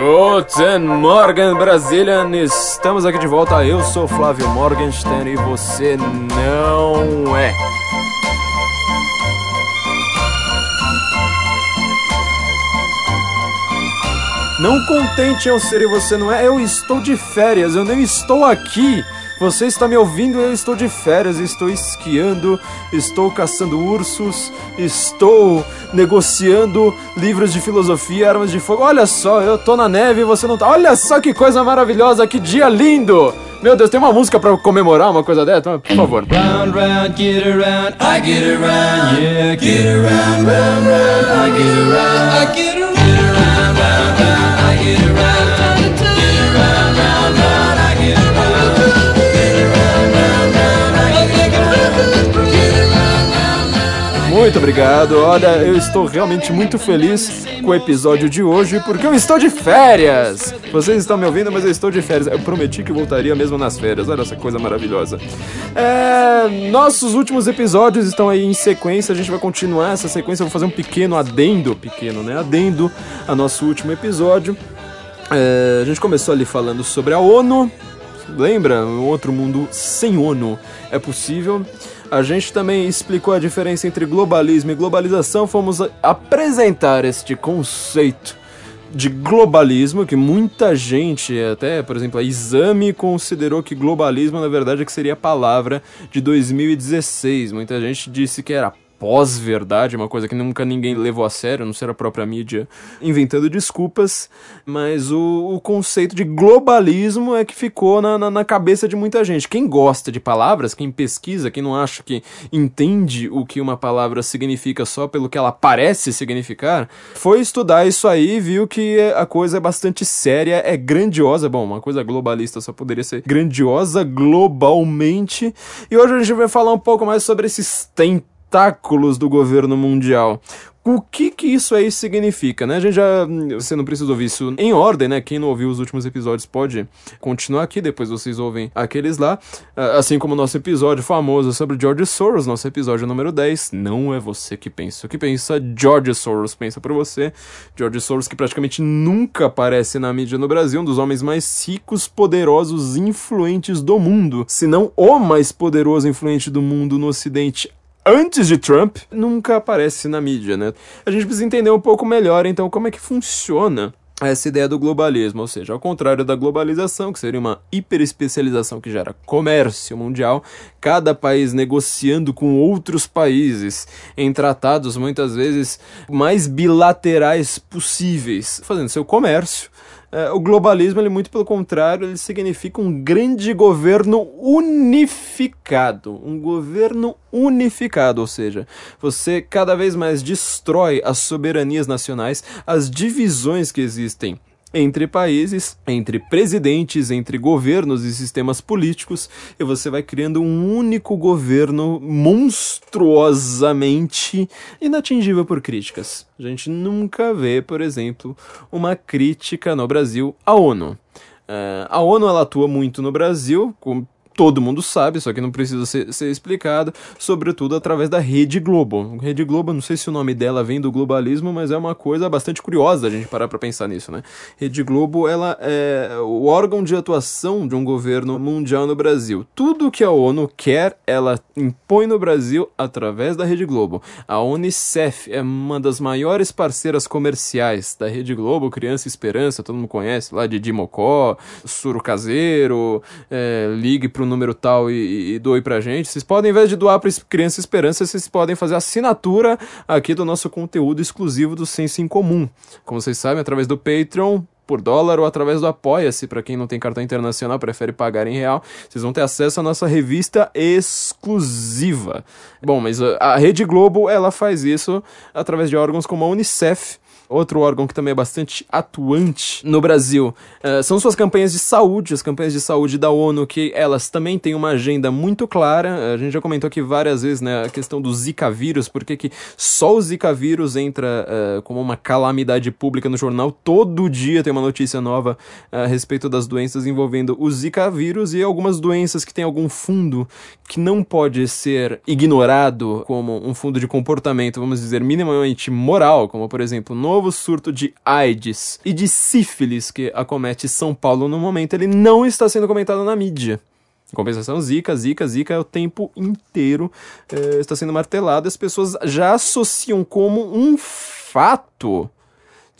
Guten Morgen, Brazilian! Estamos aqui de volta. Eu sou Flávio Morgenstern e você não é. Não contente eu ser e você não é, eu estou de férias, eu nem estou aqui. Você está me ouvindo? Eu estou de férias, estou esquiando, estou caçando ursos, estou negociando livros de filosofia, armas de fogo. Olha só, eu tô na neve e você não tá. Olha só que coisa maravilhosa, que dia lindo! Meu Deus, tem uma música para comemorar uma coisa dessa? Por favor. Round, round, get around, I get around, yeah, get around, round, round, I get around, I get around, Muito obrigado. Olha, eu estou realmente muito feliz com o episódio de hoje porque eu estou de férias. Vocês estão me ouvindo, mas eu estou de férias. Eu prometi que voltaria mesmo nas férias. Olha essa coisa maravilhosa. É, nossos últimos episódios estão aí em sequência. A gente vai continuar essa sequência. Eu vou fazer um pequeno adendo, pequeno, né? Adendo a nosso último episódio. É, a gente começou ali falando sobre a ONU. Lembra? Um outro mundo sem ONU é possível. A gente também explicou a diferença entre globalismo e globalização, fomos apresentar este conceito de globalismo, que muita gente, até, por exemplo, a Exame considerou que globalismo, na verdade, é que seria a palavra de 2016. Muita gente disse que era pós-verdade, uma coisa que nunca ninguém levou a sério, não ser a própria mídia inventando desculpas, mas o, o conceito de globalismo é que ficou na, na, na, cabeça de muita gente. Quem gosta de palavras, quem pesquisa, quem não acha que entende o que uma palavra significa só pelo que ela parece significar, foi estudar isso aí e viu que a coisa é bastante séria, é grandiosa. Bom, uma coisa globalista só poderia ser grandiosa globalmente. E hoje a gente vai falar um pouco mais sobre esses tempos tentáculos do governo mundial. O que que isso aí significa, né? A gente já. Você não precisa ouvir isso em ordem, né? Quem não ouviu os últimos episódios pode continuar aqui, depois vocês ouvem aqueles lá. Ah, assim como o nosso episódio famoso sobre George Soros, nosso episódio número 10. Não é você que pensa. O que pensa, George Soros pensa por você. George Soros, que praticamente nunca aparece na mídia no Brasil, um dos homens mais ricos, poderosos, influentes do mundo. Se não o mais poderoso influente do mundo no Ocidente antes de Trump, nunca aparece na mídia, né? A gente precisa entender um pouco melhor, então, como é que funciona essa ideia do globalismo, ou seja, ao contrário da globalização, que seria uma hiperespecialização que gera comércio mundial, cada país negociando com outros países em tratados muitas vezes mais bilaterais possíveis, fazendo seu comércio o globalismo, ele muito pelo contrário, ele significa um grande governo unificado. Um governo unificado, ou seja, você cada vez mais destrói as soberanias nacionais, as divisões que existem entre países, entre presidentes, entre governos e sistemas políticos, e você vai criando um único governo monstruosamente inatingível por críticas. A gente nunca vê, por exemplo, uma crítica no Brasil à ONU. Uh, a ONU ela atua muito no Brasil, com todo mundo sabe, só que não precisa ser, ser explicado, sobretudo através da Rede Globo. Rede Globo, não sei se o nome dela vem do globalismo, mas é uma coisa bastante curiosa a gente parar para pensar nisso, né? Rede Globo, ela é o órgão de atuação de um governo mundial no Brasil. Tudo que a ONU quer, ela impõe no Brasil através da Rede Globo. A Unicef é uma das maiores parceiras comerciais da Rede Globo, Criança Esperança, todo mundo conhece, lá de Dimocó, Suro Caseiro, é, Ligue pro número tal e, e doe pra gente. Vocês podem, ao invés de doar pra Criança Esperança, vocês podem fazer assinatura aqui do nosso conteúdo exclusivo do Senso em Comum. Como vocês sabem, através do Patreon, por dólar ou através do Apoia-se, para quem não tem cartão internacional, prefere pagar em real, vocês vão ter acesso à nossa revista exclusiva. Bom, mas a Rede Globo, ela faz isso através de órgãos como a Unicef, outro órgão que também é bastante atuante no Brasil, uh, são suas campanhas de saúde, as campanhas de saúde da ONU, que elas também têm uma agenda muito clara. A gente já comentou aqui várias vezes né, a questão do Zika vírus, porque que só o Zika vírus entra uh, como uma calamidade pública no jornal. Todo dia tem uma notícia nova a respeito das doenças envolvendo o Zika vírus e algumas doenças que têm algum fundo que não pode ser ignorado como um fundo de comportamento, vamos dizer, minimamente moral, como por exemplo, no novo surto de AIDS e de sífilis que acomete São Paulo no momento, ele não está sendo comentado na mídia. Em compensação, Zika, Zika, Zika é o tempo inteiro é, está sendo martelado. As pessoas já associam como um fato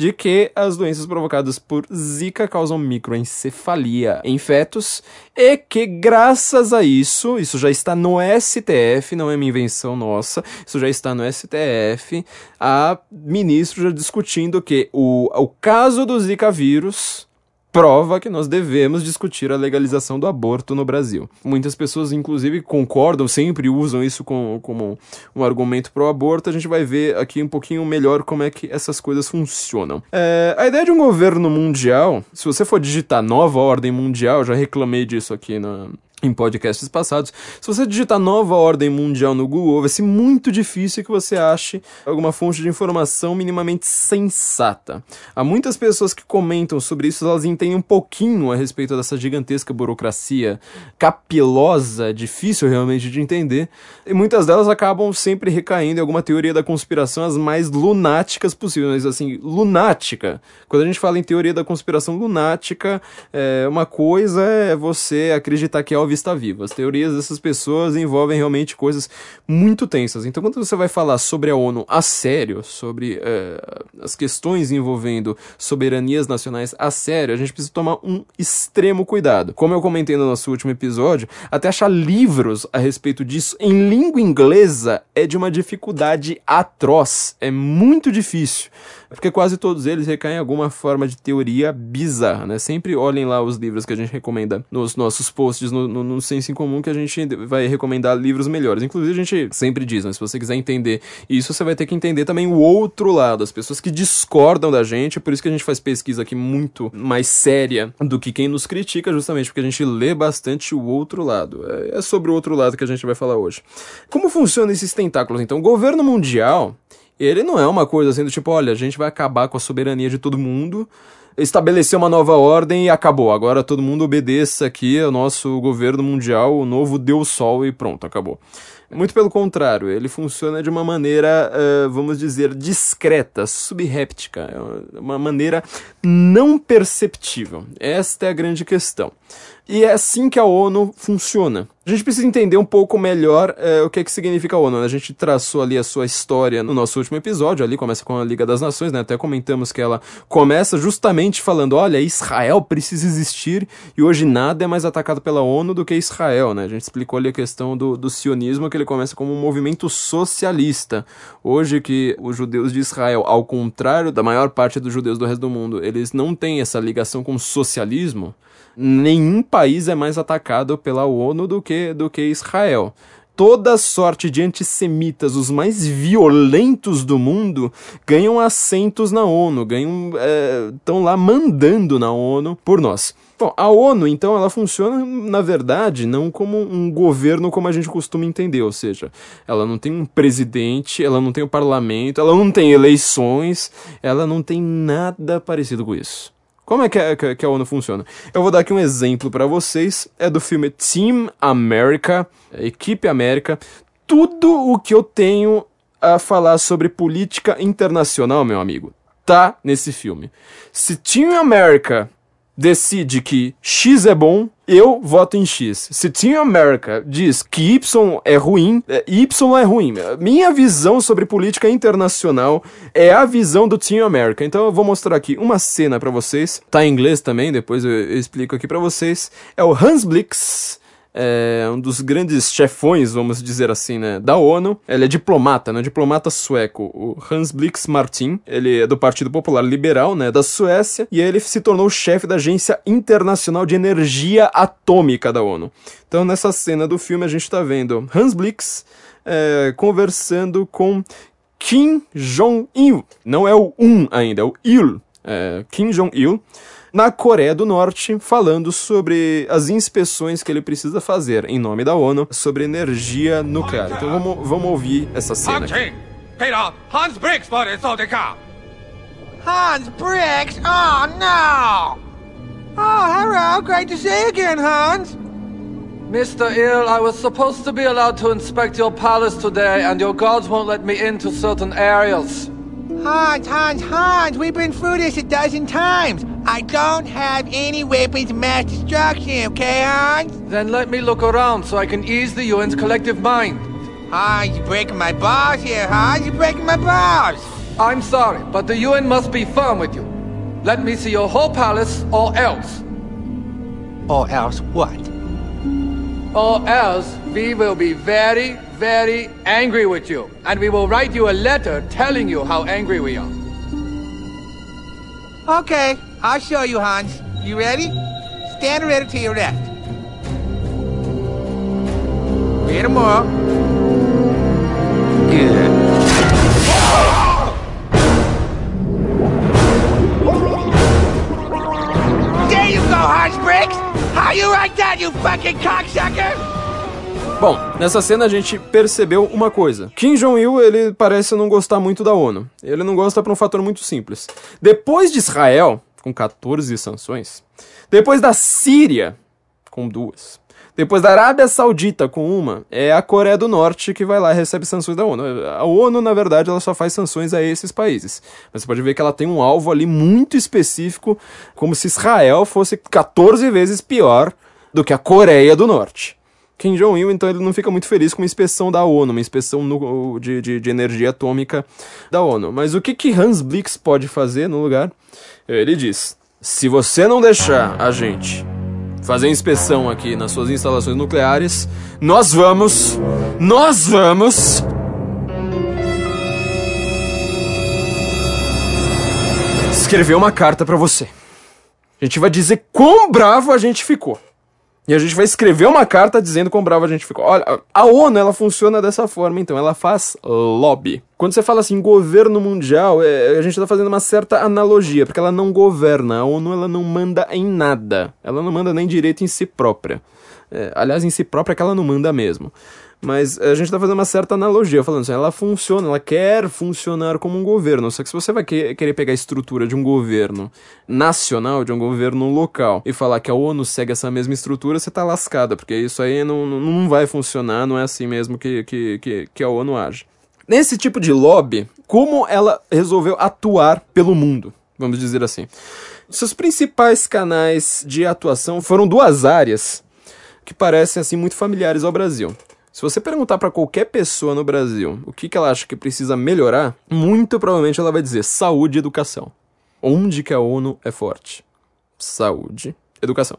de que as doenças provocadas por Zika causam microencefalia em fetos e que, graças a isso, isso já está no STF, não é minha invenção nossa, isso já está no STF, a ministro já discutindo que o, o caso do Zika vírus prova que nós devemos discutir a legalização do aborto no Brasil. Muitas pessoas, inclusive, concordam, sempre usam isso como, como um argumento pro aborto. A gente vai ver aqui um pouquinho melhor como é que essas coisas funcionam. É, a ideia de um governo mundial, se você for digitar nova ordem mundial, já reclamei disso aqui na, em podcasts passados. Se você digitar nova ordem mundial no Google, vai ser muito difícil que você ache alguma fonte de informação minimamente sensata. Há muitas pessoas que comentam sobre isso, elas entendem um pouquinho a respeito dessa gigantesca burocracia capilosa, difícil realmente de entender, e muitas delas acabam sempre recaindo em alguma teoria da conspiração as mais lunáticas possíveis, assim, lunática. Quando a gente fala em teoria da conspiração lunática, é, uma coisa é você acreditar que é vista viva. As teorias dessas pessoas envolvem realmente coisas muito tensas. Então, quando você vai falar sobre a ONU a sério, sobre é, as questões envolvendo soberanias nacionais a sério, a gente precisa tomar um extremo cuidado. Como eu comentei no nosso último episódio, até achar livros a respeito disso em língua inglesa é de uma dificuldade atroz. É muito difícil. Porque quase todos eles recaem em alguma forma de teoria bizarra, né? Sempre olhem lá os livros que a gente recomenda nos nossos posts no, no, no Senso em Comum, que a gente vai recomendar livros melhores. Inclusive, a gente sempre diz, né? Se você quiser entender isso, você vai ter que entender também o outro lado, as pessoas que discordam da gente. É por isso que a gente faz pesquisa aqui muito mais séria do que quem nos critica, justamente porque a gente lê bastante o outro lado. É, é sobre o outro lado que a gente vai falar hoje. Como funcionam esses tentáculos, então? O governo mundial ele não é uma coisa assim do tipo, olha, a gente vai acabar com a soberania de todo mundo, estabelecer uma nova ordem e acabou. Agora todo mundo obedeça aqui ao nosso governo mundial, o novo Deus Sol e pronto, acabou. Muito pelo contrário, ele funciona de uma maneira, uh, vamos dizer, discreta, subréptica, é uma maneira não perceptível. Esta é a grande questão. E é assim que a ONU funciona. A gente precisa entender um pouco melhor é, o que, é que significa a ONU. A gente traçou ali a sua história no nosso último episódio, ali começa com a Liga das Nações, né? Até comentamos que ela começa justamente falando: olha, Israel precisa existir e hoje nada é mais atacado pela ONU do que Israel, né? A gente explicou ali a questão do, do sionismo, que ele começa como um movimento socialista. Hoje que os judeus de Israel, ao contrário da maior parte dos judeus do resto do mundo, eles não têm essa ligação com o socialismo nenhum país é mais atacado pela ONU do que, do que Israel toda sorte de antissemitas, os mais violentos do mundo, ganham assentos na ONU, ganham estão é, lá mandando na ONU por nós. Bom, a ONU, então, ela funciona, na verdade, não como um governo como a gente costuma entender, ou seja, ela não tem um presidente, ela não tem um parlamento, ela não tem eleições, ela não tem nada parecido com isso. Como é que a, que a ONU funciona? Eu vou dar aqui um exemplo para vocês. É do filme Team America, Equipe América. Tudo o que eu tenho a falar sobre política internacional, meu amigo, tá nesse filme. Se Team America decide que X é bom, eu voto em X. Se Team America diz que Y é ruim, é, Y é ruim. Minha visão sobre política internacional é a visão do Team America. Então eu vou mostrar aqui uma cena para vocês. Tá em inglês também, depois eu explico aqui para vocês. É o Hans Blix é um dos grandes chefões, vamos dizer assim, né, da ONU. Ele é diplomata, né, diplomata sueco, o Hans Blix Martin. Ele é do Partido Popular Liberal, né, da Suécia, e ele se tornou chefe da Agência Internacional de Energia Atômica da ONU. Então, nessa cena do filme, a gente está vendo Hans Blix é, conversando com Kim Jong-il. Não é o um ainda, é o il. É, Kim Jong-il na Coreia do Norte, falando sobre as inspeções que ele precisa fazer em nome da ONU sobre energia nuclear. Então vamos, vamos ouvir essa cena. Aqui. Hans Briggs Hans Briggs? Oh no! Oh, hello, great to see you again, Hans. Mr. Ill, I was supposed to be allowed to inspect your palace today, and your guards won't let me into certain areas. Hans, Hans, Hans, we've been through this a dozen times. I don't have any weapons of mass destruction, okay, Hans? Then let me look around so I can ease the UN's collective mind. Hans, you're breaking my balls here, Hans. You're breaking my balls. I'm sorry, but the UN must be firm with you. Let me see your whole palace, or else. Or else what? Or else we will be very, very angry with you. And we will write you a letter telling you how angry we are. Okay, I'll show you, Hans. You ready? Stand ready to your left. Read them all. Good. There you go, Hans Briggs! How you like that, you fucking cocksucker? Bom, nessa cena a gente percebeu uma coisa. Kim Jong-il, ele parece não gostar muito da ONU. Ele não gosta por um fator muito simples. Depois de Israel, com 14 sanções, depois da Síria, com duas, depois da Arábia Saudita, com uma, é a Coreia do Norte que vai lá e recebe sanções da ONU. A ONU, na verdade, ela só faz sanções a esses países. Mas você pode ver que ela tem um alvo ali muito específico, como se Israel fosse 14 vezes pior do que a Coreia do Norte. Kim Jong-il, então, ele não fica muito feliz com uma inspeção da ONU, uma inspeção no, de, de, de, energia atômica da ONU. Mas o que, que Hans Blix pode fazer no lugar? Ele diz: se você não deixar a gente fazer inspeção aqui nas suas instalações nucleares, nós vamos, nós vamos escrever uma carta para você. A gente vai dizer quão bravo a gente ficou. E a gente vai escrever uma carta dizendo quão bravo a gente ficou. Olha, a ONU, ela funciona dessa forma, então. Ela faz lobby. Quando você fala assim, governo mundial, é, a gente tá fazendo uma certa analogia, porque ela não governa. A ONU, ela não manda em nada. Ela não manda nem direito em si própria. É, aliás, em si própria é que ela não manda mesmo. Mas a gente tá fazendo uma certa analogia, falando assim, ela funciona, ela quer funcionar como um governo. Só que se você vai querer pegar a estrutura de um governo nacional, de um governo local, e falar que a ONU segue essa mesma estrutura, você tá lascada, porque isso aí não, não vai funcionar, não é assim mesmo que, que, que, que a ONU age. Nesse tipo de lobby, como ela resolveu atuar pelo mundo, vamos dizer assim. Seus principais canais de atuação foram duas áreas que parecem assim muito familiares ao Brasil. Se você perguntar para qualquer pessoa no Brasil o que, que ela acha que precisa melhorar, muito provavelmente ela vai dizer saúde e educação. Onde que a ONU é forte? Saúde, educação.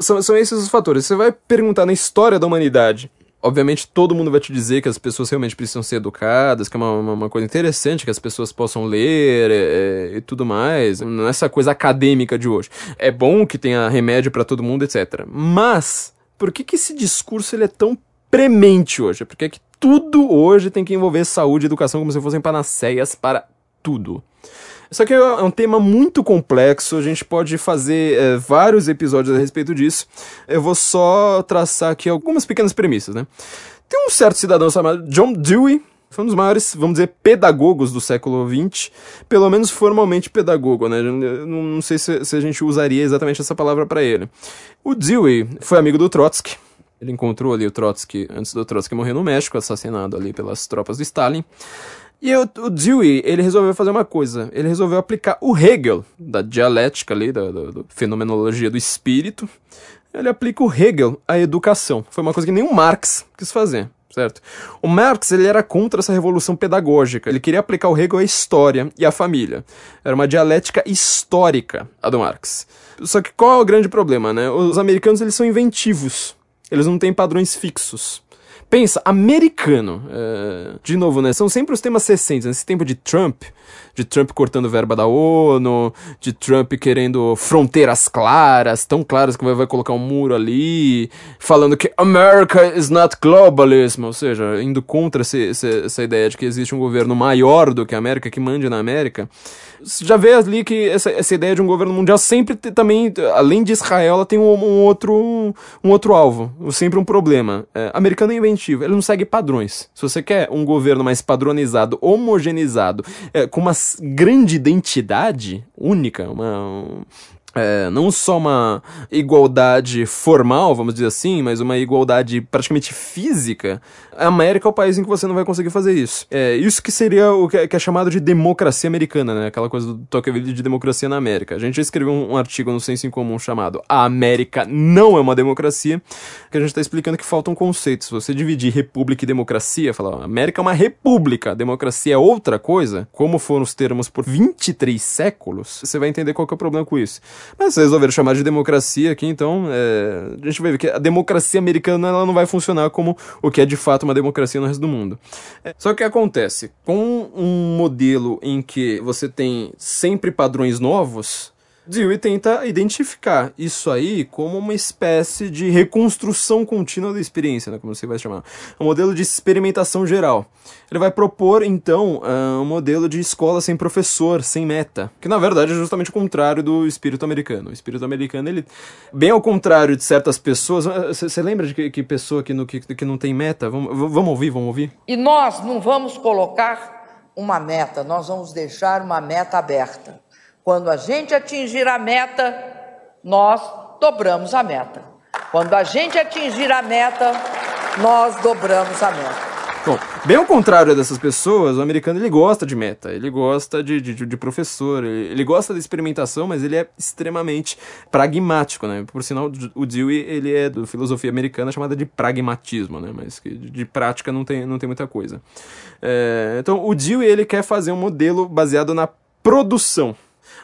São, são esses os fatores. Você vai perguntar na história da humanidade. Obviamente, todo mundo vai te dizer que as pessoas realmente precisam ser educadas, que é uma, uma, uma coisa interessante que as pessoas possam ler é, é, e tudo mais. Não é essa coisa acadêmica de hoje. É bom que tenha remédio para todo mundo, etc. Mas, por que, que esse discurso ele é tão premente hoje, porque é que tudo hoje tem que envolver saúde e educação como se fossem panaceias para tudo. Isso aqui é um tema muito complexo, a gente pode fazer é, vários episódios a respeito disso. Eu vou só traçar aqui algumas pequenas premissas, né? Tem um certo cidadão chamado John Dewey, foi um dos maiores, vamos dizer, pedagogos do século XX, pelo menos formalmente pedagogo, né? Eu não sei se, se a gente usaria exatamente essa palavra para ele. O Dewey foi amigo do Trotsky, ele encontrou ali o Trotsky antes do Trotsky morrer no México, assassinado ali pelas tropas do Stalin. E o, o Dewey, ele resolveu fazer uma coisa. Ele resolveu aplicar o Hegel, da dialética ali, da, fenomenologia do espírito. Ele aplica o Hegel à educação. Foi uma coisa que nem o Marx quis fazer certo? O Marx ele era contra essa revolução pedagógica. Ele queria aplicar o Hegel à história e à família. Era uma dialética histórica a do Marx. Só que qual é o grande problema, né? Os americanos eles são inventivos. Eles não têm padrões fixos. Pensa, americano. É... De novo, né? São sempre os temas recentes. Nesse tempo de Trump, de Trump cortando verba da ONU, de Trump querendo fronteiras claras, tão claras que vai, vai colocar um muro ali, falando que America is not globalism, ou seja, indo contra esse, esse, essa ideia de que existe um governo maior do que a América, que mande na América. Já vê ali que essa, essa ideia de um governo mundial sempre também, além de Israel, ela tem um, um outro, um outro alvo, sempre um problema. É, americano é inventivo, ele não segue padrões. Se você quer um governo mais padronizado, homogeneizado, é, com uma grande identidade única, uma, é, não só uma igualdade formal, vamos dizer assim, mas uma igualdade praticamente física, a América é o país em que você não vai conseguir fazer isso. É, isso que seria o que é, que é chamado de democracia americana, né? Aquela coisa do Tocqueville de democracia na América. A gente já escreveu um, um artigo no Senso em Comum chamado A América não é uma democracia, que a gente está explicando que faltam conceitos. Se você dividir república e democracia, falar, América é uma república, democracia é outra coisa, como foram os termos por 23 séculos, você vai entender qual é o problema com isso. Mas resolveram chamar de democracia aqui, então é, a gente vai ver que a democracia americana ela não vai funcionar como o que é de fato uma democracia no resto do mundo. É, só que acontece, com um modelo em que você tem sempre padrões novos, Dewey tenta identificar isso aí como uma espécie de reconstrução contínua da experiência, né, como você vai chamar. Um modelo de experimentação geral. Ele vai propor, então, ah, um modelo de escola sem professor, sem meta, que na verdade é justamente o contrário do espírito americano. O espírito americano, ele, bem ao contrário de certas pessoas, você ah, lembra de que, que pessoa que, no, que, que não tem meta? Vamos, vamos ouvir, vamos ouvir? E nós não vamos colocar uma meta, nós vamos deixar uma meta aberta. Quando a gente atingir a meta, nós dobramos a meta. Quando a gente atingir a meta, nós dobramos a meta. Bom, bem ao contrário dessas pessoas, o americano ele gosta de meta, ele gosta de, de, de professor, ele, ele, gosta da experimentação, mas ele é extremamente pragmático, né? Por sinal, o Dewey ele é da filosofia americana chamada de pragmatismo, né? Mas que de, prática não tem, não tem muita coisa. É, então, o Dewey ele quer fazer um modelo baseado na produção.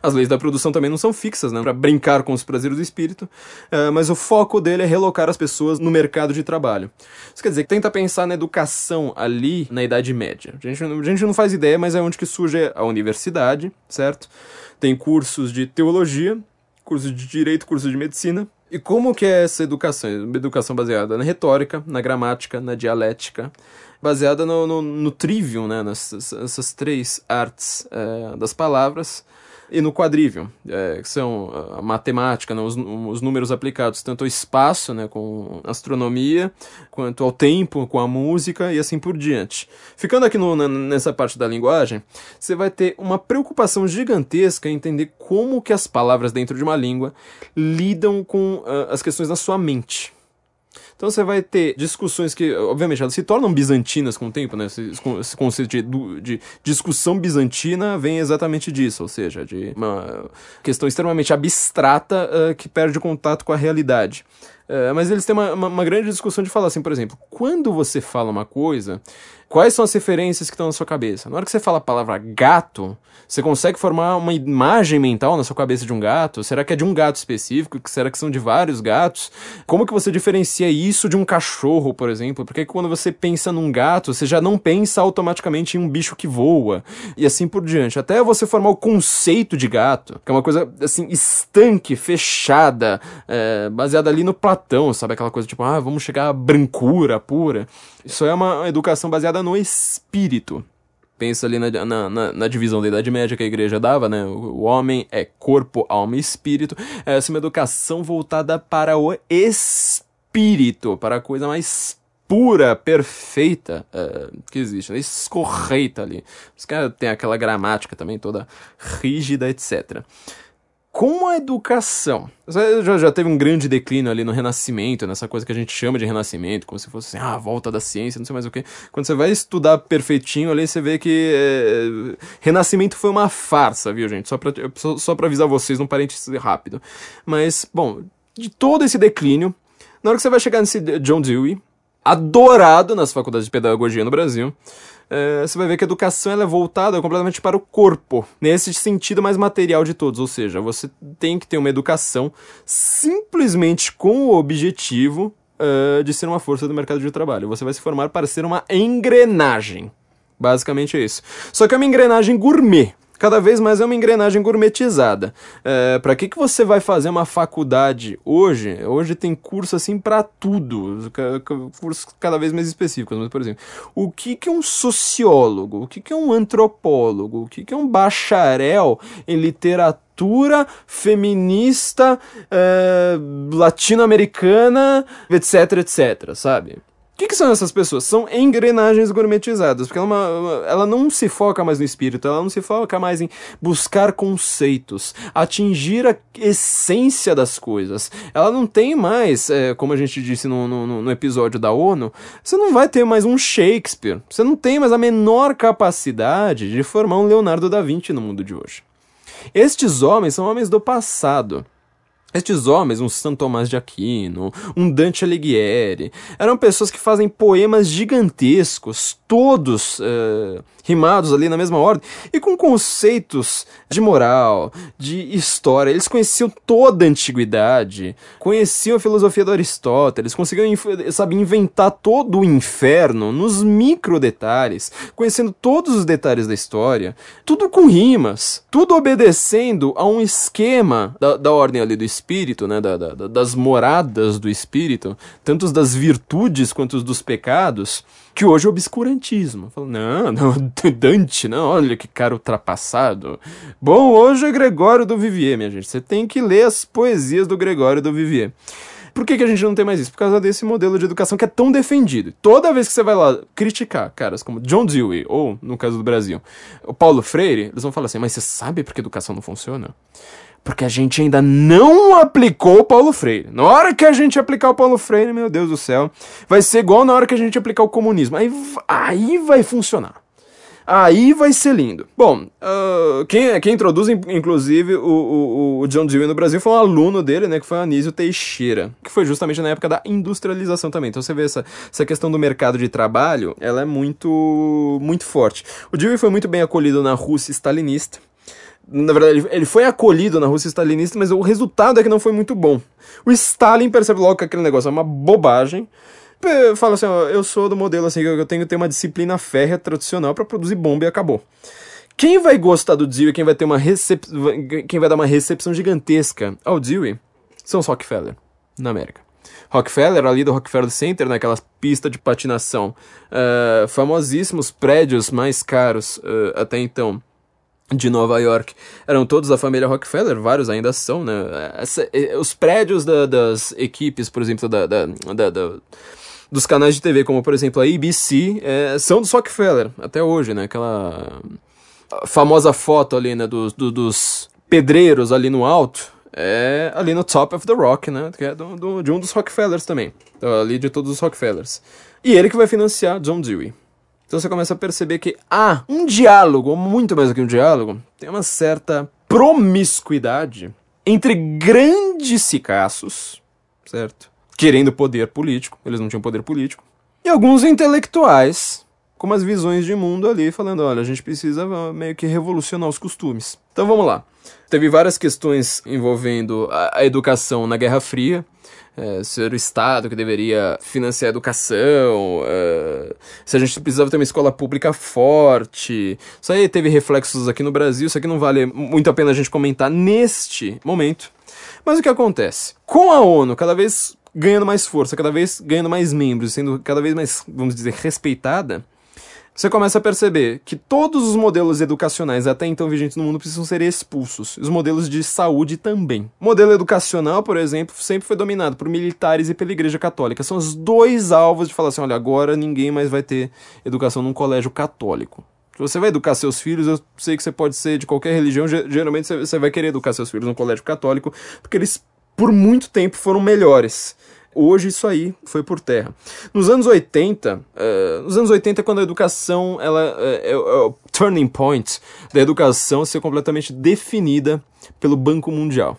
As leis da produção também não são fixas, né? Para brincar com os prazeres do espírito, uh, mas o foco dele é relocar as pessoas no mercado de trabalho. Isso quer dizer que tenta pensar na educação ali na Idade Média. A gente, a gente não faz ideia, mas é onde que surge a universidade, certo? Tem cursos de teologia, cursos de direito, cursos de medicina, e como que é essa educação? Uma educação baseada na retórica, na gramática, na dialética, baseada no, no, no trivium, né? Nessas, nessas três artes é, das palavras, e no quadrivium, é, que são a matemática, né, os, os, números aplicados tanto ao espaço, né, com astronomia, quanto ao tempo, com a música e assim por diante. Ficando aqui no, nessa parte da linguagem, você vai ter uma preocupação gigantesca em entender como que as palavras dentro de uma língua lidam com uh, as questões da sua mente. Então você vai ter discussões que, obviamente, elas se tornam bizantinas com o tempo, né? Esse, conceito de, de, discussão bizantina vem exatamente disso, ou seja, de uma questão extremamente abstrata uh, que perde contato com a realidade. Uh, mas eles têm uma, uma, uma grande discussão de falar assim, por exemplo, quando você fala uma coisa, Quais são as referências que estão na sua cabeça? Na hora que você fala a palavra gato, você consegue formar uma imagem mental na sua cabeça de um gato? Será que é de um gato específico? Será que são de vários gatos? Como que você diferencia isso de um cachorro, por exemplo? Porque quando você pensa num gato, você já não pensa automaticamente em um bicho que voa. E assim por diante. Até você formar o conceito de gato, que é uma coisa assim, estanque, fechada, é, baseada ali no Platão, sabe? Aquela coisa tipo, ah, vamos chegar à brancura pura. Isso é uma educação baseada no espírito. Pensa ali na, na, na, na, divisão da Idade Média que a igreja dava, né? O homem é corpo, alma e espírito. Essa é uma educação voltada para o espírito, para a coisa mais pura, perfeita uh, que existe, né? escorreita ali. Os caras têm aquela gramática também toda rígida, etc com a educação. Já, já teve um grande declínio ali no Renascimento, nessa coisa que a gente chama de Renascimento, como se fosse assim, ah, a volta da ciência, não sei mais o que. Quando você vai estudar perfeitinho ali, você vê que é, Renascimento foi uma farsa, viu, gente? Só pra, só pra avisar vocês, num parênteses rápido. Mas, bom, de todo esse declínio, na hora que você vai chegar nesse John Dewey, adorado nas faculdades de pedagogia no Brasil, é, você vai ver que a educação ela é voltada completamente para o corpo, nesse sentido mais material de todos. Ou seja, você tem que ter uma educação simplesmente com o objetivo uh, de ser uma força do mercado de trabalho. Você vai se formar para ser uma engrenagem. Basicamente é isso. Só que é uma engrenagem gourmet cada vez mais é uma engrenagem gourmetizada. É, para que, que você vai fazer uma faculdade hoje? Hoje tem curso assim para tudo, cursos cada vez mais específicos. Mas, por exemplo, o que, que é um sociólogo? O que, que é um antropólogo? O que, que é um bacharel em literatura? feminista, é, latino-americana, etc, etc, sabe? Que, que, são essas pessoas? São engrenagens gourmetizadas, porque ela, é uma, ela, não se foca mais no espírito, ela não se foca mais em buscar conceitos, atingir a essência das coisas. Ela não tem mais, é, como a gente disse no, no, no, episódio da ONU, você não vai ter mais um Shakespeare, você não tem mais a menor capacidade de formar um Leonardo da Vinci no mundo de hoje. Estes homens são homens do passado. Estes homens, um Santo Tomás de Aquino, um Dante Alighieri, eram pessoas que fazem poemas gigantescos, todos uh, rimados ali na mesma ordem, e com conceitos de moral, de história. Eles conheciam toda a antiguidade, conheciam a filosofia do Aristóteles, conseguiam sabe, inventar todo o inferno nos micro detalhes, conhecendo todos os detalhes da história, tudo com rimas, tudo obedecendo a um esquema da, da ordem ali do espírito, né, da, da, das moradas do espírito, tanto das virtudes quanto dos pecados que hoje é obscurantismo. Falo, não, não, Dante, não, olha que cara ultrapassado. Bom, hoje é Gregório do Vivier, minha gente. Você tem que ler as poesias do Gregório do Vivier. Por que, que a gente não tem mais isso? Por causa desse modelo de educação que é tão defendido. Toda vez que você vai lá criticar caras como John Dewey, ou, no caso do Brasil, o Paulo Freire, eles vão falar assim, mas você sabe por que a educação não funciona? Porque a gente ainda não aplicou o Paulo Freire. Na hora que a gente aplicar o Paulo Freire, meu Deus do céu, vai ser igual na hora que a gente aplicar o comunismo. Aí, aí vai funcionar. Aí vai ser lindo. Bom, uh, quem, quem introduz, inclusive, o, o, o, John Dewey no Brasil foi um aluno dele, né? Que foi o Anísio Teixeira. Que foi justamente na época da industrialização também. Então você vê essa, essa questão do mercado de trabalho, ela é muito, muito forte. O Dewey foi muito bem acolhido na Rússia stalinista na verdade, ele foi acolhido na Rússia stalinista, mas o resultado é que não foi muito bom. O Stalin percebe logo que aquele negócio é uma bobagem. Fala assim, ó, eu sou do modelo assim, eu tenho que ter uma disciplina férrea tradicional para produzir bomba e acabou. Quem vai gostar do Dewey, quem vai ter uma recep... quem vai dar uma recepção gigantesca ao Dewey, são os Rockefeller, na América. Rockefeller, ali do Rockefeller Center, naquela pista de patinação, uh, famosíssimos prédios mais caros uh, até então de Nova York eram todos da família Rockefeller, vários ainda são, né? Essa, os prédios da, das equipes, por exemplo, da, da, da, dos canais de TV, como por exemplo a ABC, é, são dos Rockefeller, até hoje, né? Aquela famosa foto ali, né, dos, do, dos pedreiros ali no alto, é ali no Top of the Rock, né? Que é do, do, de um dos Rockefellers também, ali de todos os Rockefellers. E ele que vai financiar John Dewey. Então você começa a perceber que há um diálogo, muito mais do que um diálogo, tem uma certa promiscuidade entre grandes cicaços, certo? Querendo poder político, eles não tinham poder político, e alguns intelectuais com umas visões de mundo ali, falando: olha, a gente precisa meio que revolucionar os costumes. Então vamos lá. Teve várias questões envolvendo a, a educação na Guerra Fria é, ser o Estado que deveria financiar a educação, é, se a gente precisava ter uma escola pública forte. Isso aí teve reflexos aqui no Brasil, isso aqui não vale muito a pena a gente comentar neste momento. Mas o que acontece? Com a ONU cada vez ganhando mais força, cada vez ganhando mais membros, sendo cada vez mais, vamos dizer, respeitada, você começa a perceber que todos os modelos educacionais até então vigentes no mundo precisam ser expulsos. Os modelos de saúde também. O modelo educacional, por exemplo, sempre foi dominado por militares e pela Igreja Católica. São os dois alvos de falar assim: olha, agora ninguém mais vai ter educação num colégio católico. Se você vai educar seus filhos, eu sei que você pode ser de qualquer religião, geralmente você vai querer educar seus filhos num colégio católico, porque eles, por muito tempo, foram melhores. Hoje isso aí foi por terra. Nos anos 80, uh, eh, nos anos 80 quando a educação ela é, é, é o turning point da educação ser completamente definida pelo Banco Mundial.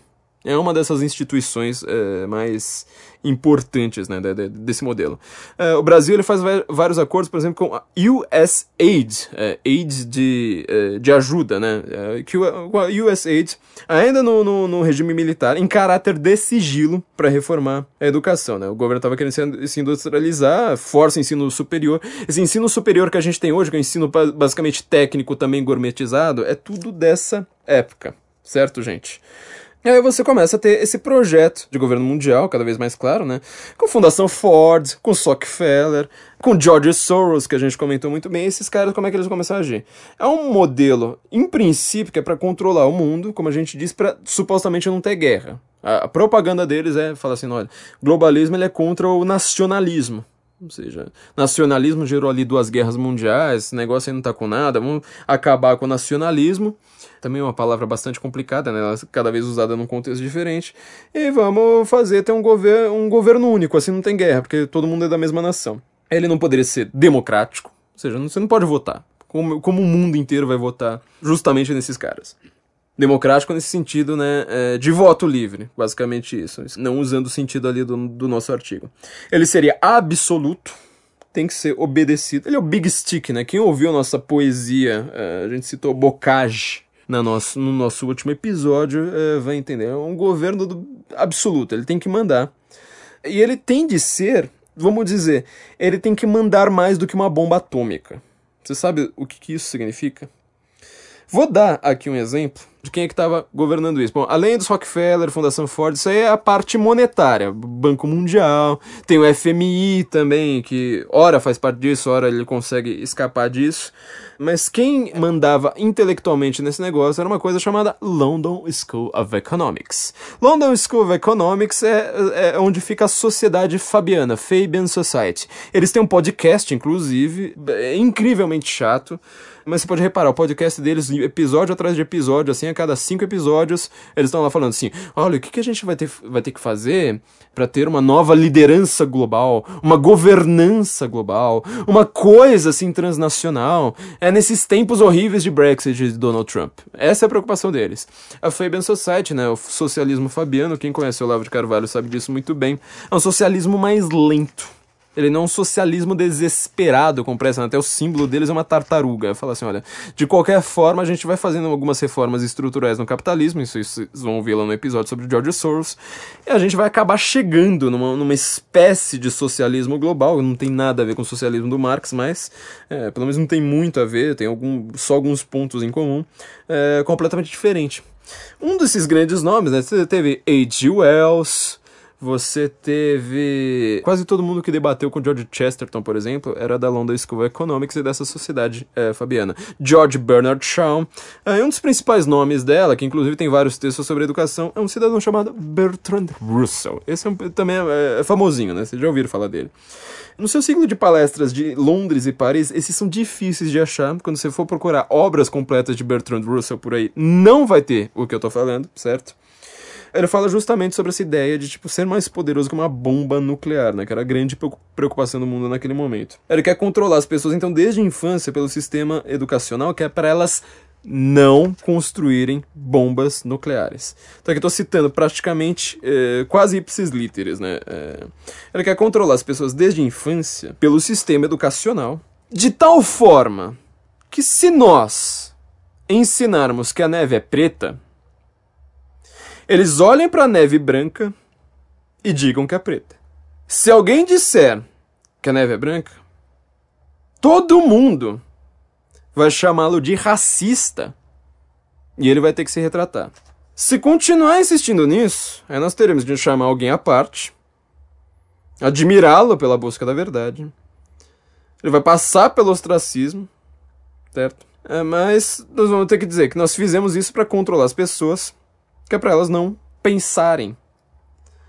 É uma dessas instituições é, mais importantes né, de, de, desse modelo. É, o Brasil ele faz vários acordos, por exemplo, com a USAID, é, aid de, é, de ajuda, né? É, que a USAID, ainda no, no, no, regime militar, em caráter de sigilo para reformar a educação. Né? O governo estava querendo se industrializar, força ensino superior. Esse ensino superior que a gente tem hoje, que é um ensino basicamente técnico, também gourmetizado, é tudo dessa época, certo, gente? E aí você começa a ter esse projeto de governo mundial, cada vez mais claro, né? Com Fundação Ford, com Rockefeller, com George Soros, que a gente comentou muito bem, esses caras, como é que eles começam a agir? É um modelo, em princípio, que é para controlar o mundo, como a gente diz, para supostamente não ter guerra. A, a propaganda deles é, fala assim, olha, globalismo ele é contra o nacionalismo. Ou seja, nacionalismo gerou ali duas guerras mundiais, esse negócio aí não tá com nada, vamos acabar com o nacionalismo. Também é uma palavra bastante complicada, né? Cada vez usada num contexto diferente. E vamos fazer ter um, gover um governo único, assim não tem guerra, porque todo mundo é da mesma nação. Ele não poderia ser democrático, ou seja, você não pode votar. Como, como o mundo inteiro vai votar justamente nesses caras democrático nesse sentido, né, é, de voto livre, basicamente isso, não usando o sentido ali do, do nosso artigo. Ele seria absoluto, tem que ser obedecido. Ele é o Big Stick, né? Quem ouviu nossa poesia, é, a gente citou Bocage na nosso, no nosso último episódio, é, vai entender. É um governo do, absoluto, ele tem que mandar. E ele tem de ser, vamos dizer, ele tem que mandar mais do que uma bomba atômica. Você sabe o que, que isso significa? Vou dar aqui um exemplo de quem é que estava governando isso. Bom, além dos Rockefeller, Fundação Ford, isso aí é a parte monetária. Banco Mundial, tem o FMI também, que ora faz parte disso, ora ele consegue escapar disso. Mas quem mandava intelectualmente nesse negócio era uma coisa chamada London School of Economics. London School of Economics é, é onde fica a sociedade fabiana, Fabian Society. Eles têm um podcast, inclusive, é incrivelmente chato. Mas você pode reparar, o podcast deles, episódio atrás de episódio, assim, a cada cinco episódios, eles estão lá falando assim: olha, o que, que a gente vai ter, vai ter que fazer para ter uma nova liderança global, uma governança global, uma coisa assim transnacional? É nesses tempos horríveis de Brexit de Donald Trump. Essa é a preocupação deles. A Fabian Society, né, o socialismo fabiano, quem conhece o Olavo de Carvalho sabe disso muito bem, é um socialismo mais lento ele não é um socialismo desesperado com pressa, até o símbolo deles é uma tartaruga. Fala assim, olha, de qualquer forma a gente vai fazendo algumas reformas estruturais no capitalismo, isso vocês vão ouvir lá no episódio sobre George Soros, e a gente vai acabar chegando numa, numa espécie de socialismo global, não tem nada a ver com o socialismo do Marx, mas é, pelo menos não tem muito a ver, tem algum, só alguns pontos em comum, é, completamente diferente. Um desses grandes nomes, né, teve H.G. Wells, você teve. Quase todo mundo que debateu com George Chesterton, por exemplo, era da London School of Economics e dessa sociedade é, fabiana. George Bernard Shaw. É, um dos principais nomes dela, que inclusive tem vários textos sobre educação, é um cidadão chamado Bertrand Russell. Esse é um, também é, é famosinho, né? Vocês já ouviram falar dele. No seu ciclo de palestras de Londres e Paris, esses são difíceis de achar. Quando você for procurar obras completas de Bertrand Russell por aí, não vai ter o que eu tô falando, certo? Ele fala justamente sobre essa ideia de tipo ser mais poderoso que uma bomba nuclear, né? Que era a grande preocupação do mundo naquele momento. Ele quer controlar as pessoas, então, desde a infância, pelo sistema educacional, que é para elas não construírem bombas nucleares. Então aqui estou citando praticamente é, quase ipsis literis, né? É, ele quer controlar as pessoas desde a infância pelo sistema educacional, de tal forma que se nós ensinarmos que a neve é preta, eles olhem para a neve branca e digam que é preta. Se alguém disser que a neve é branca, todo mundo vai chamá-lo de racista e ele vai ter que se retratar. Se continuar insistindo nisso, aí nós teremos de chamar alguém à parte, admirá-lo pela busca da verdade. Ele vai passar pelo ostracismo, certo? É, mas nós vamos ter que dizer que nós fizemos isso para controlar as pessoas que é para elas não pensarem,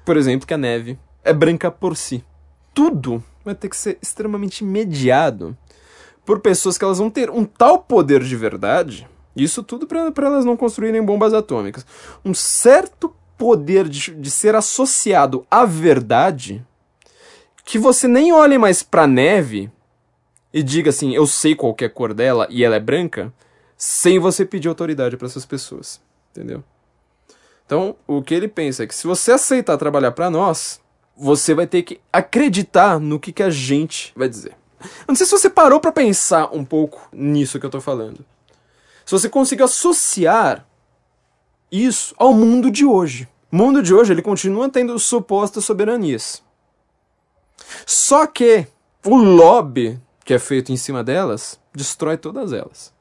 por exemplo, que a neve é branca por si. Tudo vai ter que ser extremamente mediado por pessoas que elas vão ter um tal poder de verdade, isso tudo para elas não construírem bombas atômicas, um certo poder de, de ser associado à verdade, que você nem olhe mais para neve e diga assim, eu sei qual é a cor dela e ela é branca, sem você pedir autoridade para essas pessoas, entendeu? Então, o que ele pensa é que se você aceitar trabalhar para nós, você vai ter que acreditar no que, que a gente vai dizer. Eu não sei se você parou para pensar um pouco nisso que eu tô falando. Se você conseguir associar isso ao mundo de hoje. O mundo de hoje ele continua tendo supostas soberanias. Só que o lobby que é feito em cima delas destrói todas elas.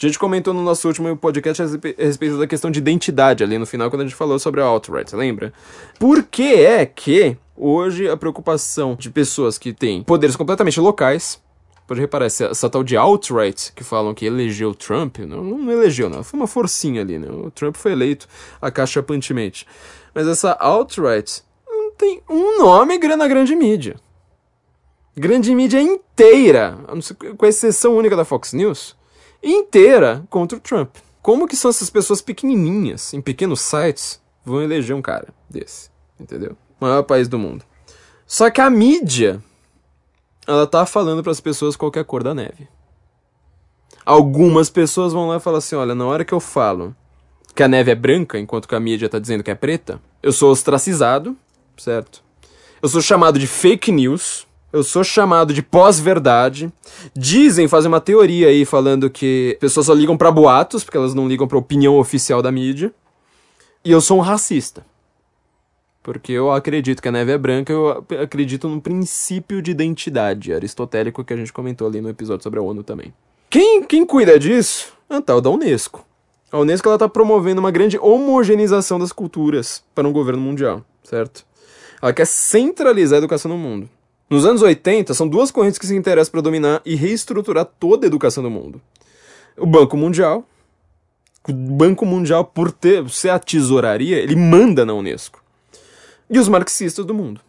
A gente comentou no nosso último podcast a respeito da questão de identidade ali no final, quando a gente falou sobre a alt-right, lembra? Por que é que hoje a preocupação de pessoas que têm poderes completamente locais Pode reparar, essa, essa tal de alt-right que falam que elegeu Trump, não, não elegeu, não. Foi uma forcinha ali, né? O Trump foi eleito acachapantemente. Mas essa alt-right não tem um nome na grande mídia. grande mídia inteira, com exceção única da Fox News, inteira contra o Trump. Como que são essas pessoas pequenininhas, em pequenos sites, vão eleger um cara desse, entendeu? Maior país do mundo. Só que a mídia, ela tá falando para as pessoas qual a cor da neve. Algumas pessoas vão lá e falam assim, olha, na hora que eu falo que a neve é branca, enquanto que a mídia tá dizendo que é preta, eu sou ostracizado, certo? Eu sou chamado de fake news, eu sou chamado de pós-verdade. Dizem, fazem uma teoria aí falando que pessoas só ligam para boatos, porque elas não ligam pra opinião oficial da mídia. E eu sou um racista. Porque eu acredito que a neve é branca, eu acredito no princípio de identidade aristotélico que a gente comentou ali no episódio sobre a ONU também. Quem, quem cuida disso? É a tal da Unesco. A Unesco está promovendo uma grande homogeneização das culturas para um governo mundial, certo? Ela quer centralizar a educação no mundo. Nos anos 80, são duas correntes que se interessam para dominar e reestruturar toda a educação do mundo. O Banco Mundial. O Banco Mundial, por ter, ser a tesouraria, ele manda na Unesco. E os marxistas do mundo,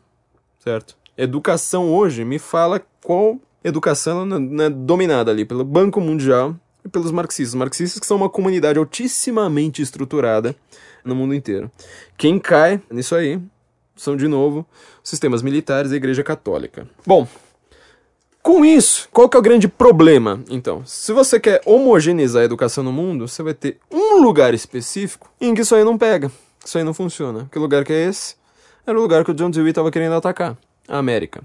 certo? Educação hoje me fala qual educação é, é dominada ali pelo Banco Mundial e pelos marxistas. Marxistas que são uma comunidade altissimamente estruturada no mundo inteiro. Quem cai nisso aí são, de novo, sistemas militares e Igreja Católica. Bom, com isso, qual que é o grande problema, então? Se você quer homogeneizar a educação no mundo, você vai ter um lugar específico em que isso aí não pega, isso aí não funciona. Que lugar que é esse? Era o lugar que o John Dewey estava querendo atacar, a América.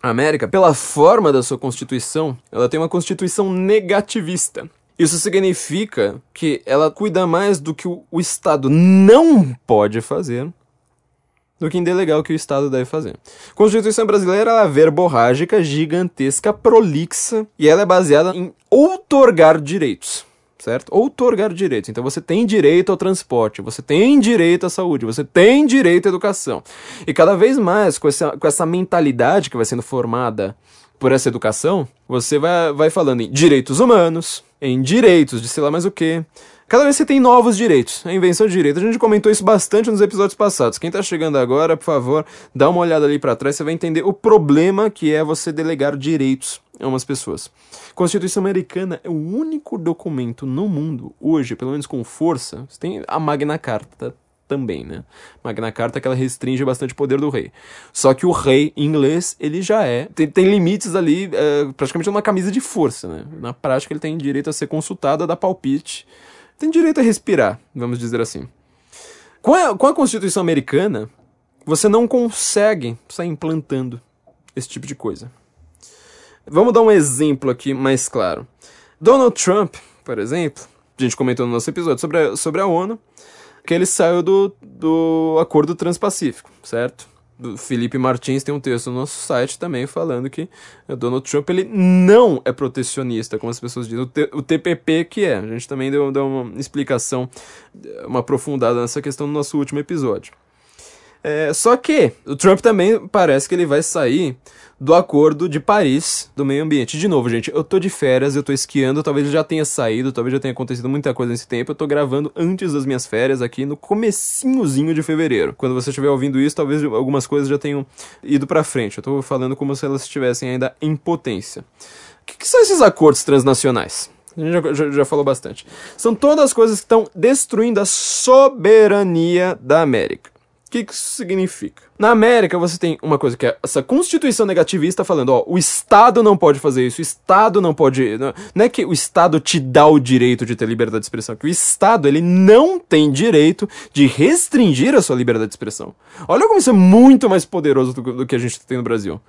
A América, pela forma da sua constituição, ela tem uma constituição negativista. Isso significa que ela cuida mais do que o Estado não pode fazer do que o que o Estado deve fazer. A Constituição brasileira é verborrágica, gigantesca, prolixa e ela é baseada em outorgar direitos. Certo? Outorgar direitos. Então você tem direito ao transporte, você tem direito à saúde, você tem direito à educação. E cada vez mais, com essa, com essa mentalidade que vai sendo formada por essa educação, você vai, vai falando em direitos humanos, em direitos de sei lá mais o que, Cada vez você tem novos direitos, a invenção de direito. A gente comentou isso bastante nos episódios passados. Quem está chegando agora, por favor, dá uma olhada ali para trás, você vai entender o problema que é você delegar direitos a umas pessoas. A Constituição Americana é o único documento no mundo, hoje, pelo menos com força, você tem a Magna Carta também, né? Magna Carta que ela restringe bastante o poder do rei. Só que o rei em inglês, ele já é, tem, tem limites ali, é, praticamente uma camisa de força, né? Na prática ele tem direito a ser consultado, a dar palpite, tem direito a respirar, vamos dizer assim. Com a, com a Constituição Americana, você não consegue sair implantando esse tipo de coisa. Vamos dar um exemplo aqui mais claro. Donald Trump, por exemplo, a gente comentou no nosso episódio sobre a, sobre a ONU, que ele saiu do, do Acordo Transpacífico, certo? Felipe Martins tem um texto no nosso site também falando que o Donald Trump ele não é protecionista, como as pessoas dizem. O, T, o TPP que é. A gente também deu, deu uma explicação, uma aprofundada nessa questão no nosso último episódio. É, só que o Trump também parece que ele vai sair do Acordo de Paris do Meio Ambiente. De novo, gente, eu tô de férias, eu tô esquiando, talvez já tenha saído, talvez já tenha acontecido muita coisa nesse tempo. Eu tô gravando antes das minhas férias aqui no comecinhozinho de fevereiro. Quando você estiver ouvindo isso, talvez algumas coisas já tenham ido para frente. Eu tô falando como se elas estivessem ainda em potência. O que, que são esses acordos transnacionais? A gente já, já, falou bastante. São todas as coisas que estão destruindo a soberania da América que, que isso significa? Na América, você tem uma coisa que é essa constituição negativista falando, ó, o Estado não pode fazer isso, o Estado não pode. Não é que o Estado te dá o direito de ter liberdade de expressão, que o Estado ele não tem direito de restringir a sua liberdade de expressão. Olha como isso é muito mais poderoso do, do que a gente tem no Brasil.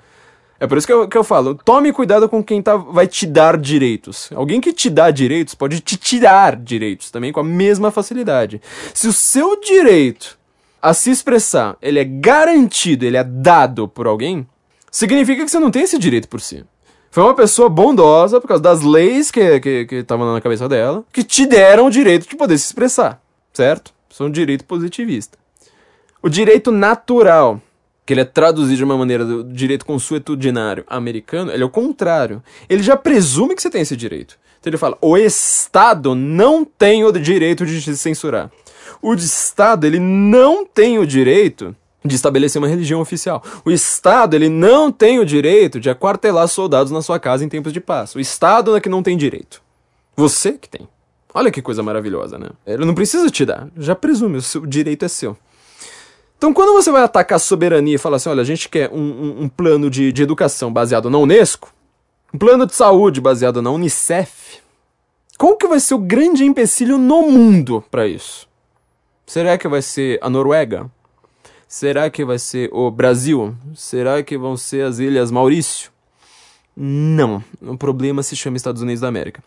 É por isso que eu, que eu falo, tome cuidado com quem tá, vai te dar direitos. Alguém que te dá direitos pode te tirar direitos também com a mesma facilidade. Se o seu direito a se expressar, ele é garantido, ele é dado por alguém, significa que você não tem esse direito por si. Foi uma pessoa bondosa, por causa das leis que estavam que, que na cabeça dela, que te deram o direito de poder se expressar, certo? Isso é um direito positivista. O direito natural, que ele é traduzido de uma maneira do direito consuetudinário americano, ele é o contrário. Ele já presume que você tem esse direito. Então ele fala: o Estado não tem o direito de te censurar o Estado ele não tem o direito de estabelecer uma religião oficial. O Estado, ele não tem o direito de aquartelar soldados na sua casa em tempos de paz. O Estado é que não tem direito. Você que tem. Olha que coisa maravilhosa, né? Ele não precisa te dar, já presume, o, seu, direito é seu. Então, quando você vai atacar a soberania e falar assim, olha, a gente quer um, um, um plano de, de educação baseado na Unesco, um plano de saúde baseado na Unicef, qual que vai ser o grande empecilho no mundo para isso? Será que vai ser a Noruega? Será que vai ser o Brasil? Será que vão ser as Ilhas Maurício? Não, o problema se chama Estados Unidos da América.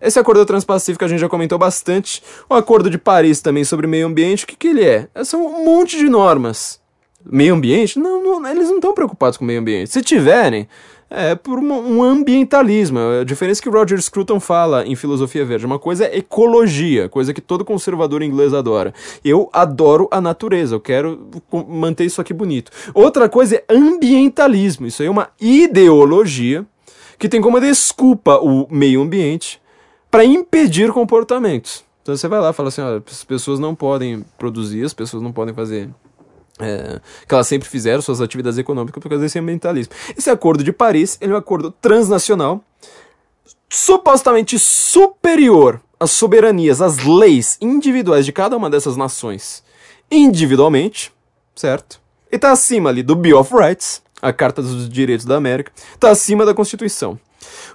Esse acordo transpacífico a gente já comentou bastante. O acordo de Paris também sobre meio ambiente, o que, que ele é? São um monte de normas. Meio ambiente? Não, não eles não estão preocupados com o meio ambiente. Se tiverem, é por um ambientalismo. A diferença que Roger Scruton fala em Filosofia Verde. Uma coisa é ecologia, coisa que todo conservador inglês adora. Eu adoro a natureza, eu quero manter isso aqui bonito. Outra coisa é ambientalismo. Isso aí é uma ideologia que tem como desculpa o meio ambiente para impedir comportamentos. Então você vai lá e fala assim: ó, as pessoas não podem produzir, as pessoas não podem fazer é, que elas sempre fizeram suas atividades econômicas por causa desse ambientalismo. Esse acordo de Paris ele é um acordo transnacional, supostamente superior às soberanias, às leis individuais de cada uma dessas nações, individualmente, certo? E está acima ali do Bill of Rights, a Carta dos Direitos da América, está acima da Constituição.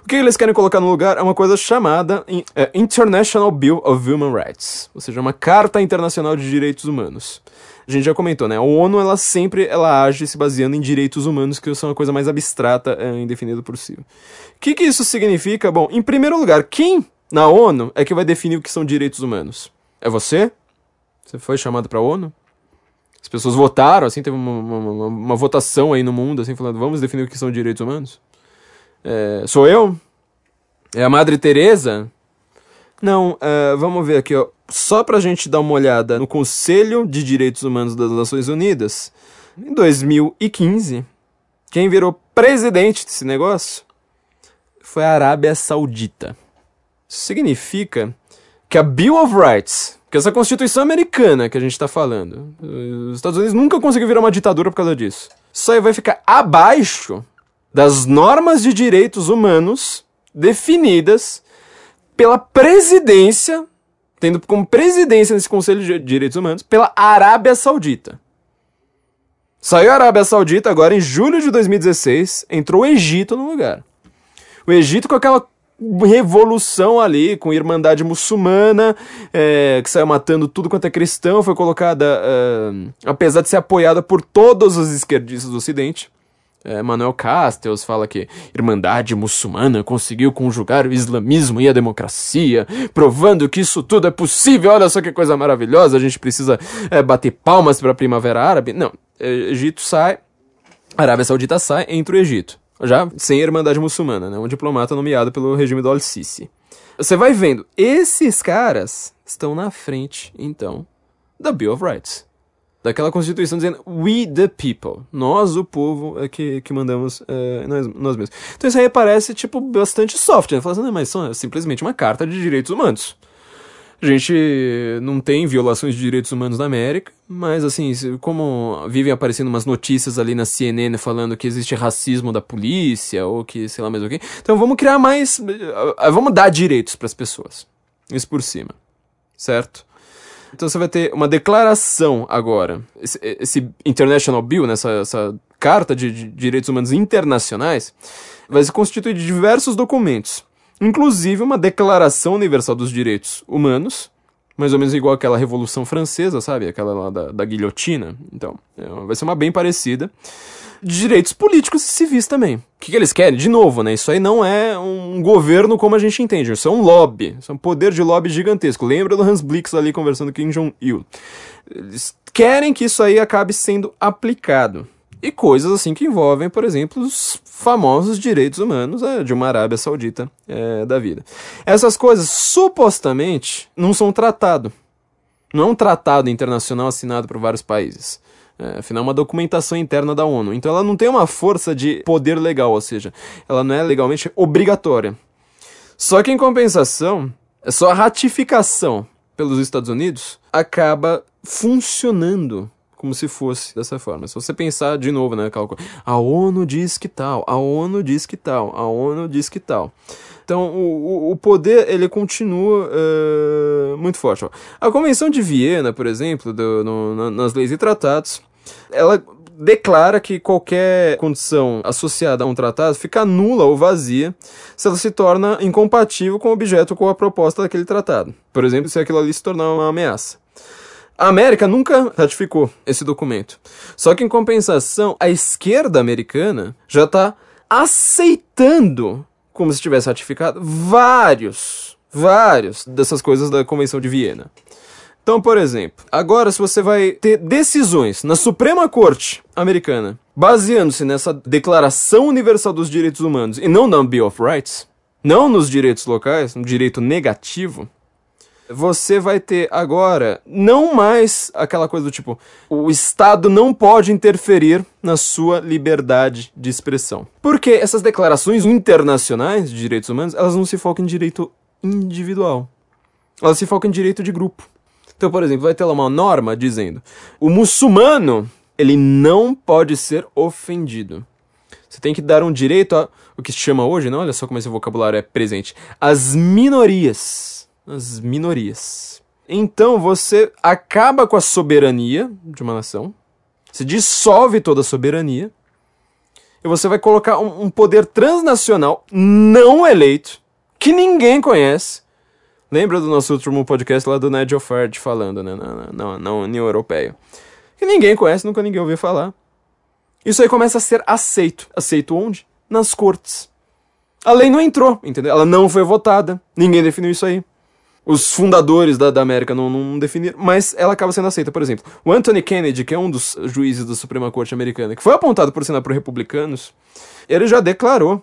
O que eles querem colocar no lugar é uma coisa chamada é, International Bill of Human Rights, ou seja, uma Carta Internacional de Direitos Humanos a gente já comentou, né? A ONU, ela sempre ela age se baseando em direitos humanos, que são a coisa mais abstrata e é, indefinida. O que, que isso significa? Bom, em primeiro lugar, quem na ONU é que vai definir o que são direitos humanos? É você? Você foi chamado para a ONU? As pessoas votaram, assim, teve uma, uma, uma, uma, votação aí no mundo, assim, falando, vamos definir o que são direitos humanos? É, sou eu? É a Madre Teresa? Não, uh, vamos ver aqui, ó. Só pra gente dar uma olhada no Conselho de Direitos Humanos das Nações Unidas, em 2015, quem virou presidente desse negócio foi a Arábia Saudita. Isso significa que a Bill of Rights, que essa Constituição americana que a gente está falando, os Estados Unidos nunca conseguiu virar uma ditadura por causa disso. Só vai ficar abaixo das normas de direitos humanos definidas pela presidência, tendo como presidência nesse Conselho de Direitos Humanos, pela Arábia Saudita. Saiu a Arábia Saudita agora em julho de 2016, entrou o Egito no lugar. O Egito com aquela revolução ali, com irmandade muçulmana, é, que saiu matando tudo quanto é cristão, foi colocada, é, apesar de ser apoiada por todos os esquerdistas do Ocidente, é, Manuel Castells fala que Irmandade Muçulmana conseguiu conjugar o islamismo e a democracia, provando que isso tudo é possível. Olha só que coisa maravilhosa, a gente precisa é, bater palmas para a Primavera Árabe. Não, é, Egito sai, Arábia Saudita sai, entra o Egito. Já sem Irmandade Muçulmana, né? um diplomata nomeado pelo regime do Al-Sisi. Você vai vendo, esses caras estão na frente, então, da Bill of Rights daquela constituição dizendo we the people, nós o povo é que, que mandamos é, nós, nós mesmos. Então isso aí parece tipo bastante soft, né? Fala assim, mas são simplesmente uma carta de direitos humanos. A gente não tem violações de direitos humanos na América, mas assim, como vivem aparecendo umas notícias ali na CNN falando que existe racismo da polícia ou que sei lá mais o que, então vamos criar mais, eh, vamos dar direitos para as pessoas. Isso por cima, certo? Então você vai ter uma declaração agora. Esse, esse International Bill, né, essa carta de, de direitos humanos internacionais, vai se constituir de diversos documentos, inclusive uma Declaração Universal dos Direitos Humanos, mais ou menos igual aquela Revolução Francesa, sabe? Aquela lá da, da guilhotina. Então, é, vai ser uma bem parecida de direitos políticos e civis também. O que, que, eles querem? De novo, né? Isso aí não é um governo como a gente entende. Isso é um lobby. Isso é um poder de lobby gigantesco. Lembra do Hans Blix ali conversando com Kim Jong-il. Eles querem que isso aí acabe sendo aplicado. E coisas assim que envolvem, por exemplo, os famosos direitos humanos é, de uma Arábia Saudita é, da vida. Essas coisas supostamente não são tratado. Não é um tratado internacional assinado por vários países. É, afinal, é uma documentação interna da ONU. Então ela não tem uma força de poder legal, ou seja, ela não é legalmente obrigatória. Só que em compensação, é só a ratificação pelos Estados Unidos acaba funcionando como se fosse dessa forma. Se você pensar de novo, né, coisa, a ONU diz que tal, a ONU diz que tal, a ONU diz que tal. Então, o, o poder, ele continua uh, muito forte. Ó. A Convenção de Viena, por exemplo, do, no, nas leis e tratados, ela declara que qualquer condição associada a um tratado fica nula ou vazia se ela se torna incompatível com o objeto ou com a proposta daquele tratado. Por exemplo, se aquilo ali se tornar uma ameaça. A América nunca ratificou esse documento. Só que, em compensação, a esquerda americana já está aceitando, como se tivesse ratificado, vários, vários dessas coisas da Convenção de Viena. Então, por exemplo, agora se você vai ter decisões na Suprema Corte americana, baseando-se nessa Declaração Universal dos Direitos Humanos e não na Bill of Rights, não nos direitos locais, no direito negativo, você vai ter agora não mais aquela coisa do tipo, o Estado não pode interferir na sua liberdade de expressão. Porque essas declarações internacionais de direitos humanos, elas não se focam em direito individual. Elas se focam em direito de grupo. Então, por exemplo, vai ter lá uma norma dizendo: o muçulmano, ele não pode ser ofendido. Você tem que dar um direito a o que se chama hoje, não? Olha só como esse vocabulário é presente. As minorias. As minorias. Então você acaba com a soberania de uma nação, você dissolve toda a soberania, e você vai colocar um, um poder transnacional não eleito, que ninguém conhece, Lembra do nosso último podcast lá do Nigel Farage falando, né? Na, na, na União Europeia. Que ninguém conhece, nunca ninguém ouviu falar. Isso aí começa a ser aceito. Aceito onde? Nas cortes. A lei não entrou, entendeu? Ela não foi votada. Ninguém definiu isso aí. Os fundadores da, da América não, não definiram, mas ela acaba sendo aceita. Por exemplo, o Anthony Kennedy, que é um dos juízes da Suprema Corte Americana, que foi apontado por sinal por republicanos, ele já declarou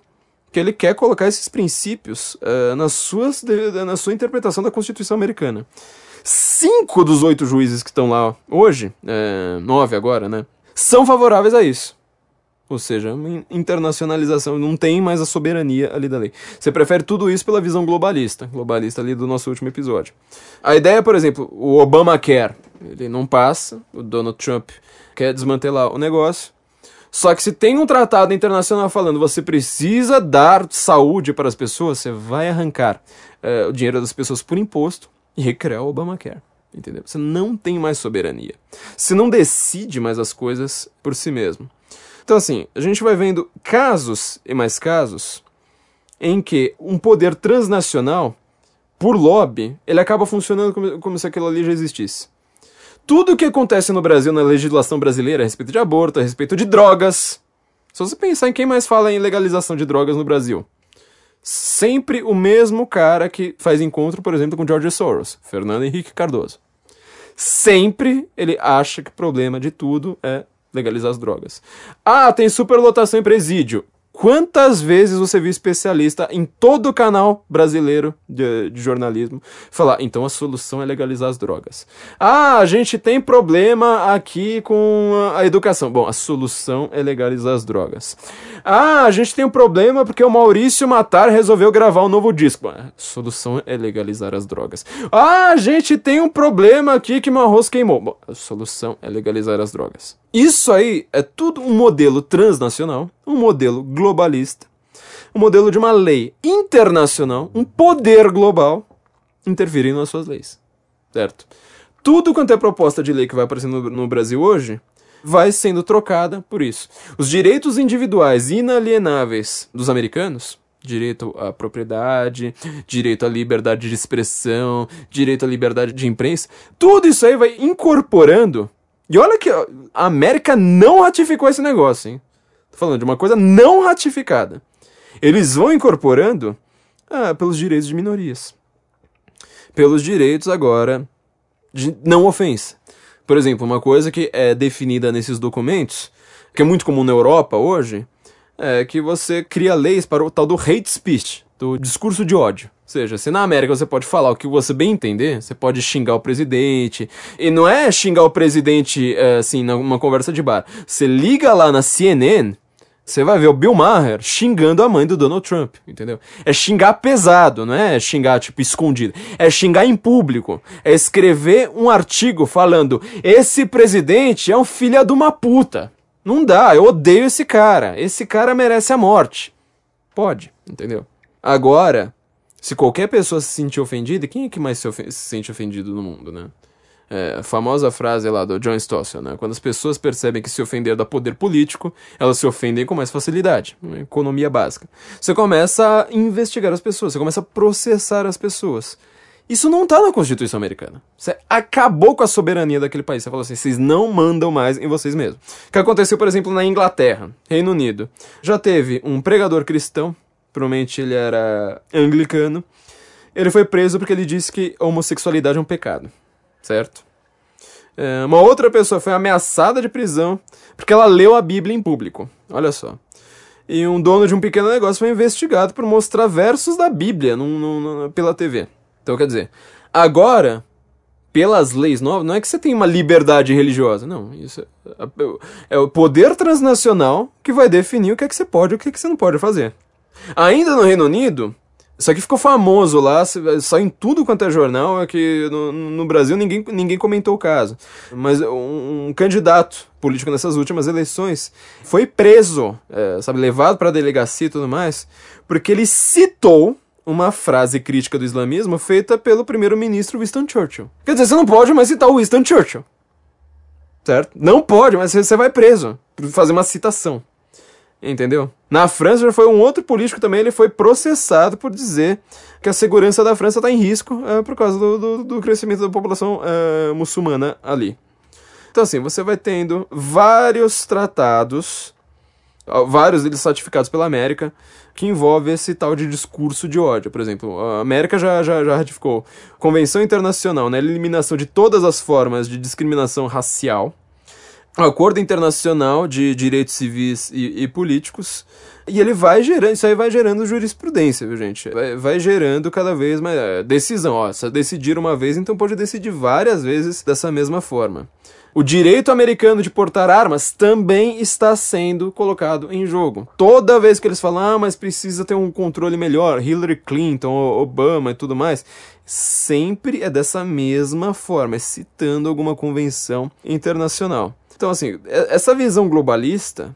que ele quer colocar esses princípios uh, nas suas, na sua interpretação da Constituição americana. Cinco dos oito juízes que estão lá hoje, é, nove agora, né, são favoráveis a isso. Ou seja, internacionalização, não tem mais a soberania ali da lei. Você prefere tudo isso pela visão globalista, globalista ali do nosso último episódio. A ideia, por exemplo, o Obamacare, ele não passa, o Donald Trump quer desmantelar o negócio, só que se tem um tratado internacional falando você precisa dar saúde para as pessoas, você vai arrancar uh, o dinheiro das pessoas por imposto e recriar o Obamacare. Entendeu? Você não tem mais soberania. Você não decide mais as coisas por si mesmo. Então, assim, a gente vai vendo casos e mais casos em que um poder transnacional, por lobby, ele acaba funcionando como, como se aquilo ali já existisse tudo o que acontece no Brasil, na legislação brasileira, a respeito de aborto, a respeito de drogas. Se você pensar em quem mais fala em legalização de drogas no Brasil, sempre o mesmo cara que faz encontro, por exemplo, com George Soros, Fernando Henrique Cardoso. Sempre ele acha que o problema de tudo é legalizar as drogas. Ah, tem superlotação em presídio. Quantas vezes você viu especialista em todo o canal brasileiro de, de, jornalismo falar, então a solução é legalizar as drogas? Ah, a gente tem problema aqui com a educação. Bom, a solução é legalizar as drogas. Ah, a gente tem um problema porque o Maurício Matar resolveu gravar um novo disco. A solução é legalizar as drogas. Ah, a gente tem um problema aqui que meu arroz queimou. Bom, a solução é legalizar as drogas. Isso aí é tudo um modelo transnacional, um modelo globalista, um modelo de uma lei internacional, um poder global interferindo nas suas leis. Certo? Tudo quanto é proposta de lei que vai aparecendo no, no Brasil hoje vai sendo trocada por isso. Os direitos individuais inalienáveis dos americanos direito à propriedade, direito à liberdade de expressão, direito à liberdade de imprensa, tudo isso aí vai incorporando e olha que a América não ratificou esse negócio, hein? Tô falando de uma coisa não ratificada. Eles vão incorporando ah, pelos direitos de minorias. Pelos direitos agora de não ofensa. Por exemplo, uma coisa que é definida nesses documentos, que é muito comum na Europa hoje, é que você cria leis para o tal do hate speech, do discurso de ódio. Seja, se na América você pode falar o que você bem entender, você pode xingar o presidente. E não é xingar o presidente, é, assim, numa conversa de bar. Você liga lá na CNN, Você vai ver o Bill Maher xingando a mãe do Donald Trump, entendeu? É xingar pesado, não é xingar, tipo, escondido. É xingar em público. É escrever um artigo falando: esse presidente é um filho de uma puta. Não dá, eu odeio esse cara. Esse cara merece a morte. Pode, entendeu? Agora, se qualquer pessoa se sentir ofendida, quem é que mais se, se sente ofendido no mundo, né? É, a famosa frase lá do John Stossel, né? Quando as pessoas percebem que se ofender dá poder político, elas se ofendem com mais facilidade. Uma economia básica. Você começa a investigar as pessoas, você começa a processar as pessoas. Isso não está na Constituição americana. Você acabou com a soberania daquele país. Você falou assim: vocês não mandam mais em vocês mesmos. O que aconteceu, por exemplo, na Inglaterra, Reino Unido. Já teve um pregador cristão, provavelmente ele era anglicano. Ele foi preso porque ele disse que a homossexualidade é um pecado certo? É, uma outra pessoa foi ameaçada de prisão porque ela leu a Bíblia em público. Olha só. E um dono de um pequeno negócio foi investigado por mostrar versos da Bíblia num, num, pela TV. Então, quer dizer, agora, pelas leis novas, não é que você tem uma liberdade religiosa. Não, isso é, é o poder transnacional que vai definir o que é que você pode e o que é que você não pode fazer. Ainda no Reino Unido, isso aqui ficou famoso lá, só em tudo quanto é jornal, é que no, no Brasil ninguém, ninguém comentou o caso. Mas um, um candidato político nessas últimas eleições foi preso, é, sabe, levado para a delegacia e tudo mais, porque ele citou uma frase crítica do islamismo feita pelo primeiro-ministro Winston Churchill. Quer dizer, você não pode mais citar o Winston Churchill. Certo? Não pode, mas você vai preso por fazer uma citação. Entendeu? Na França já foi um outro político também, ele foi processado por dizer que a segurança da França está em risco é, por causa do, do, do, crescimento da população é, muçulmana ali. Então assim, você vai tendo vários tratados, vários deles certificados pela América, que envolve esse tal de discurso de ódio. Por exemplo, a América já, já, já ratificou Convenção Internacional na eliminação de todas as formas de discriminação racial, acordo internacional de direitos civis e, e, políticos e ele vai gerando, isso aí vai gerando jurisprudência, viu gente? Vai, vai gerando cada vez mais é, decisão, ó, se decidir uma vez, então pode decidir várias vezes dessa mesma forma. O direito americano de portar armas também está sendo colocado em jogo. Toda vez que eles falam, ah, mas precisa ter um controle melhor, Hillary Clinton, Obama e tudo mais, sempre é dessa mesma forma, é citando alguma convenção internacional. Então, assim, essa visão globalista,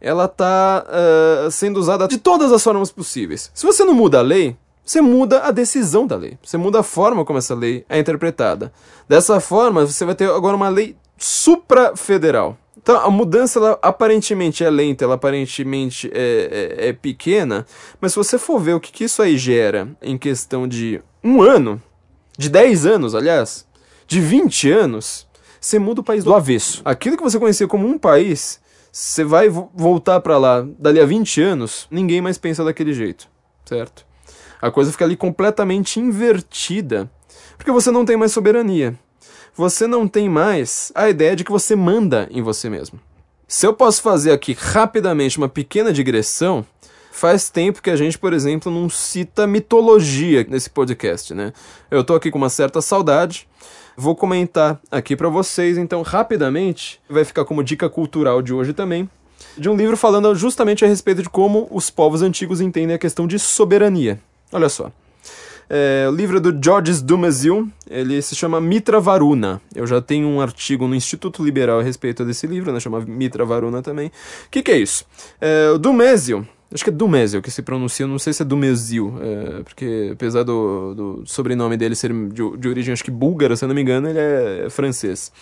ela tá uh, sendo usada de todas as formas possíveis. Se você não muda a lei, você muda a decisão da lei. Você muda a forma como essa lei é interpretada. Dessa forma, você vai ter agora uma lei suprafederal. Então, a mudança, ela aparentemente é lenta, ela aparentemente é, é, é pequena, mas se você for ver o que, que isso aí gera em questão de um ano, de 10 anos, aliás, de 20 anos, você muda o país do avesso. Aquilo que você conhecia como um país, você vai voltar para lá dali a 20 anos, ninguém mais pensa daquele jeito, certo? A coisa fica ali completamente invertida, porque você não tem mais soberania. Você não tem mais a ideia de que você manda em você mesmo. Se eu posso fazer aqui rapidamente uma pequena digressão, faz tempo que a gente, por exemplo, não cita mitologia nesse podcast, né? Eu tô aqui com uma certa saudade, Vou comentar aqui para vocês, então, rapidamente, vai ficar como dica cultural de hoje também, de um livro falando justamente a respeito de como os povos antigos entendem a questão de soberania. Olha só. É, o livro é do Georges Dumézil, ele se chama Mitra Varuna. Eu já tenho um artigo no Instituto Liberal a respeito desse livro, né, chama Mitra Varuna também. O que, que é isso? É, o Dumézil Acho que é Dumézil que se pronuncia, não sei se é Dumézil, é, porque apesar do, do, sobrenome dele ser de, de, origem, acho que búlgara, se eu não me engano, ele é francês.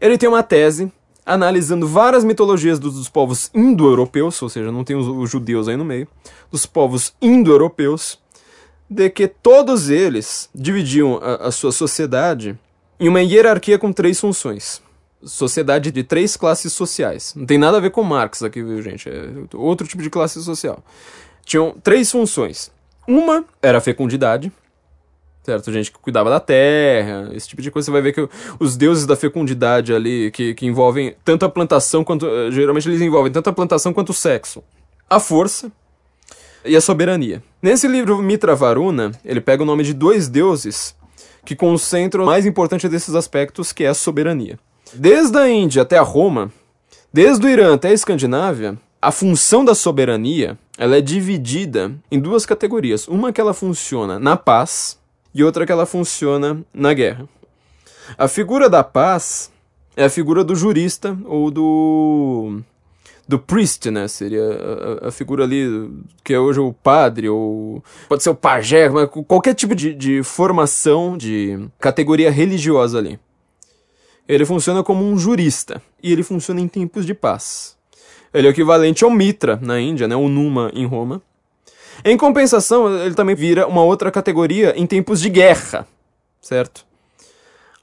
Ele tem uma tese analisando várias mitologias dos, dos povos indo-europeus, ou seja, não tem os, os, judeus aí no meio, dos povos indo-europeus, de que todos eles dividiam a, a sua sociedade em uma hierarquia com três funções sociedade de três classes sociais. Não tem nada a ver com Marx aqui, viu, gente? É outro tipo de classe social. Tinham três funções. Uma era a fecundidade, certo? Gente que cuidava da terra, esse tipo de coisa. Você vai ver que os deuses da fecundidade ali, que, que envolvem tanto a plantação quanto. Eh, geralmente eles envolvem tanto a plantação quanto o sexo. A força e a soberania. Nesse livro Mitra Varuna, ele pega o nome de dois deuses que concentram o mais importante desses aspectos, que é a soberania. Desde a Índia até a Roma, desde o Irã até a Escandinávia, a função da soberania ela é dividida em duas categorias. Uma que ela funciona na paz e outra que ela funciona na guerra. A figura da paz é a figura do jurista ou do do priest, né? Seria a, a, figura ali que é hoje o padre, ou pode ser o pajé, qualquer tipo de, de formação, de categoria religiosa ali. Ele funciona como um jurista e ele funciona em tempos de paz. Ele é o equivalente ao Mitra na Índia, né? O Numa em Roma. Em compensação, ele também vira uma outra categoria em tempos de guerra, certo?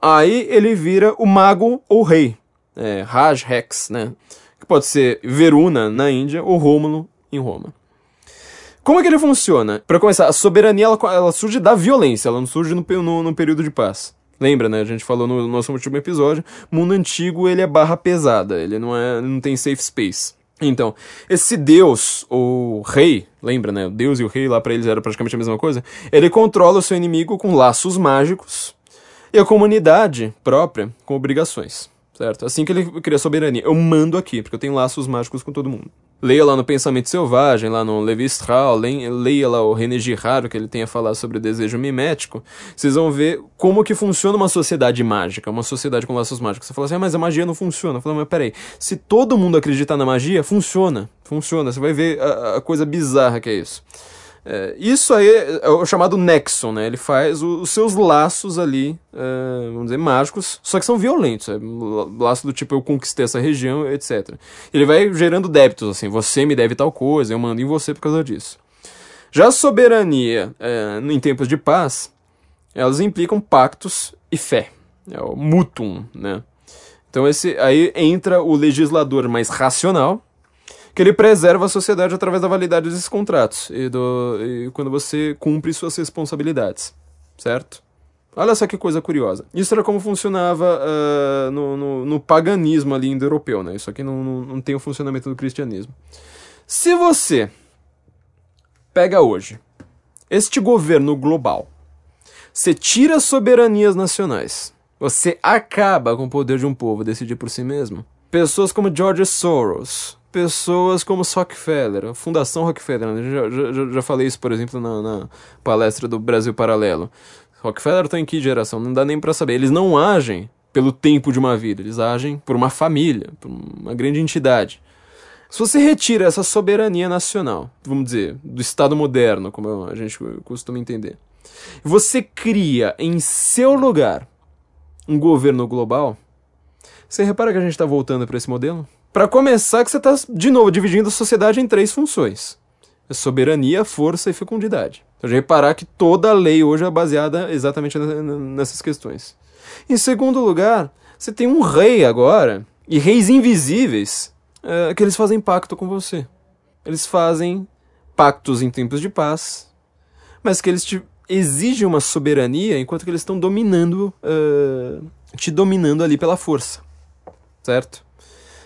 Aí ele vira o mago ou rei, é, Raj Hex, né? Que pode ser Veruna na Índia ou Rômulo em Roma. Como é que ele funciona? Para começar, a soberania ela, ela, surge da violência, ela não surge no, no, no período de paz. Lembra, né? A gente falou no nosso último episódio. Mundo antigo ele é barra pesada, ele não é, não tem safe space. Então, esse deus, ou rei, lembra, né? O deus e o rei lá para eles era praticamente a mesma coisa. Ele controla o seu inimigo com laços mágicos e a comunidade própria com obrigações, certo? Assim que ele cria soberania. Eu mando aqui, porque eu tenho laços mágicos com todo mundo. Leia lá no Pensamento Selvagem, lá no Levi Strauss, leia lá o René Girard, que ele tem a falar sobre o desejo mimético. Vocês vão ver como que funciona uma sociedade mágica, uma sociedade com laços mágicos. Você fala assim, ah, mas a magia não funciona. Eu falo, mas peraí, se todo mundo acreditar na magia, funciona. Funciona. Você vai ver a, a coisa bizarra que é isso. É, isso aí é o chamado Nexon, né? Ele faz o, os seus laços ali, é, vamos dizer, mágicos, só que são violentos. É, laço do tipo, eu conquistei essa região, etc. Ele vai gerando débitos, assim, você me deve tal coisa, eu mando em você por causa disso. Já a soberania, é, em tempos de paz, elas implicam pactos e fé. É o mutum, né? Então esse aí entra o legislador mais racional, que ele preserva a sociedade através da validade desses contratos e, do, e quando você cumpre suas responsabilidades, certo? Olha só que coisa curiosa. Isso era como funcionava uh, no, no, no, paganismo ali indo-europeu, né? Isso aqui não, não, não tem o funcionamento do cristianismo. Se você pega hoje este governo global, você tira soberanias nacionais, você acaba com o poder de um povo decidir por si mesmo. Pessoas como George Soros, pessoas como Rockefeller, a Fundação Rockefeller. Né? Já, já, já falei isso, por exemplo, na, na palestra do Brasil Paralelo. Rockefeller está em que geração? Não dá nem para saber. Eles não agem pelo tempo de uma vida, eles agem por uma família, por uma grande entidade. Se você retira essa soberania nacional, vamos dizer, do Estado moderno, como a gente costuma entender, você cria em seu lugar um governo global, você repara que a gente está voltando para esse modelo? Para começar, que você está, de novo, dividindo a sociedade em três funções: soberania, força e fecundidade. Então, já reparar que toda a lei hoje é baseada exatamente nessas questões. Em segundo lugar, você tem um rei agora, e reis invisíveis, é, que eles fazem pacto com você. Eles fazem pactos em tempos de paz, mas que eles te exigem uma soberania enquanto que eles estão dominando, uh, te dominando ali pela força. Certo?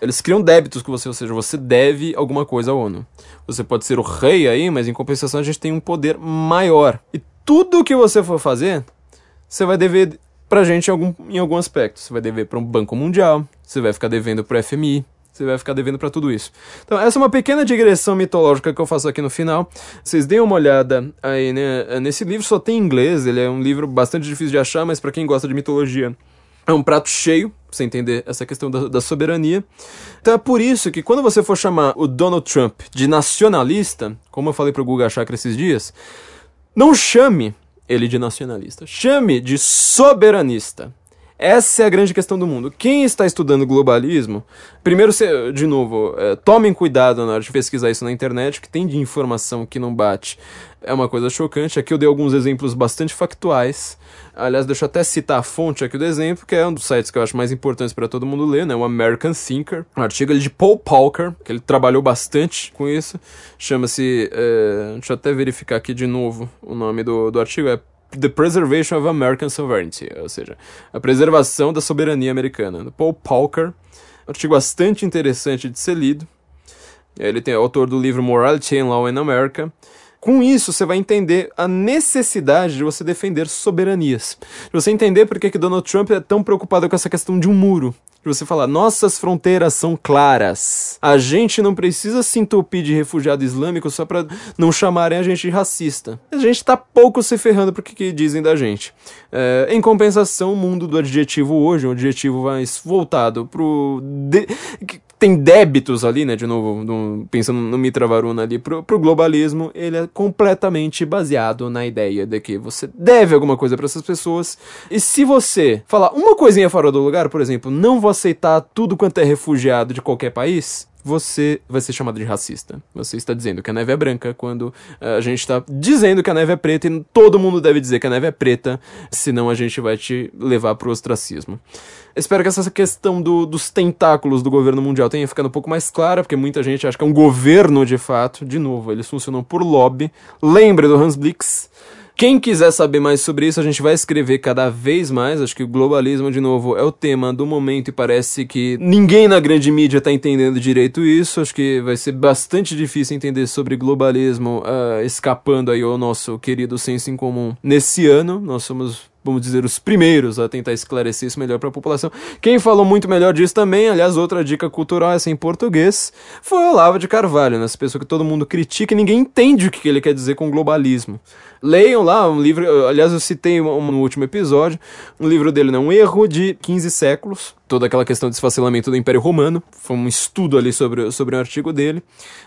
Eles criam débitos com você, ou seja, você deve alguma coisa à ONU. Você pode ser o rei aí, mas em compensação a gente tem um poder maior. E tudo que você for fazer, você vai dever pra gente em algum, em algum aspecto. Você vai dever para um Banco Mundial, você vai ficar devendo pro FMI, você vai ficar devendo para tudo isso. Então, essa é uma pequena digressão mitológica que eu faço aqui no final. Vocês deem uma olhada aí né, nesse livro, só tem em inglês, ele é um livro bastante difícil de achar, mas para quem gosta de mitologia, é um prato cheio, você entender essa questão da, da, soberania. Então é por isso que quando você for chamar o Donald Trump de nacionalista, como eu falei pro Guga Chakra esses dias, não chame ele de nacionalista, chame de soberanista. Essa é a grande questão do mundo. Quem está estudando globalismo, primeiro, de novo, é, tomem cuidado na hora de pesquisar isso na internet, que tem de informação que não bate. É uma coisa chocante. Aqui eu dei alguns exemplos bastante factuais. Aliás, deixa eu até citar a fonte aqui do exemplo, que é um dos sites que eu acho mais importantes para todo mundo ler, né? O American Thinker. Um artigo de Paul Pauker, que ele trabalhou bastante com isso. Chama-se. É, deixa eu até verificar aqui de novo o nome do, do artigo. É The Preservation of American Sovereignty, ou seja, a preservação da soberania americana, do Paul Pauker, um artigo bastante interessante de ser lido. Ele tem, é autor do livro Morality and Law in America. Com isso, você vai entender a necessidade de você defender soberanias. De você entender por que, que Donald Trump é tão preocupado com essa questão de um muro. de você falar, nossas fronteiras são claras. A gente não precisa se entupir de refugiado islâmico só pra não chamarem a gente de racista. A gente tá pouco se ferrando pro que, que dizem da gente. É, em compensação, o mundo do adjetivo hoje, um adjetivo mais voltado pro. De tem débitos ali, né? De novo, no, pensando no Mitra Varuna ali, pro, pro globalismo, ele é completamente baseado na ideia de que você deve alguma coisa para essas pessoas. E se você falar uma coisinha fora do lugar, por exemplo, não vou aceitar tudo quanto é refugiado de qualquer país, você vai ser chamado de racista. Você está dizendo que a neve é branca quando eh, a gente está dizendo que a neve é preta e todo mundo deve dizer que a neve é preta, senão a gente vai te levar pro ostracismo. Espero que essa questão do, dos tentáculos do governo mundial tenha ficado um pouco mais clara, porque muita gente acha que é um governo de fato. De novo, eles funcionam por lobby. Lembre do Hans Blix. Quem quiser saber mais sobre isso, a gente vai escrever cada vez mais. Acho que o globalismo, de novo, é o tema do momento e parece que ninguém na grande mídia está entendendo direito isso. Acho que vai ser bastante difícil entender sobre globalismo uh, escapando aí ao nosso querido senso em comum nesse ano. Nós somos vamos dizer, os primeiros a tentar esclarecer isso melhor para a população. Quem falou muito melhor disso também, aliás, outra dica cultural, essa em português, foi o Olavo de Carvalho, né? essa pessoa que todo mundo critica e ninguém entende o que ele quer dizer com globalismo. Leiam lá um livro, aliás, eu citei no último episódio, um livro dele, né? Um erro de 15 séculos, toda aquela questão de desfacelamento do Império Romano, foi um estudo ali sobre, sobre um artigo dele,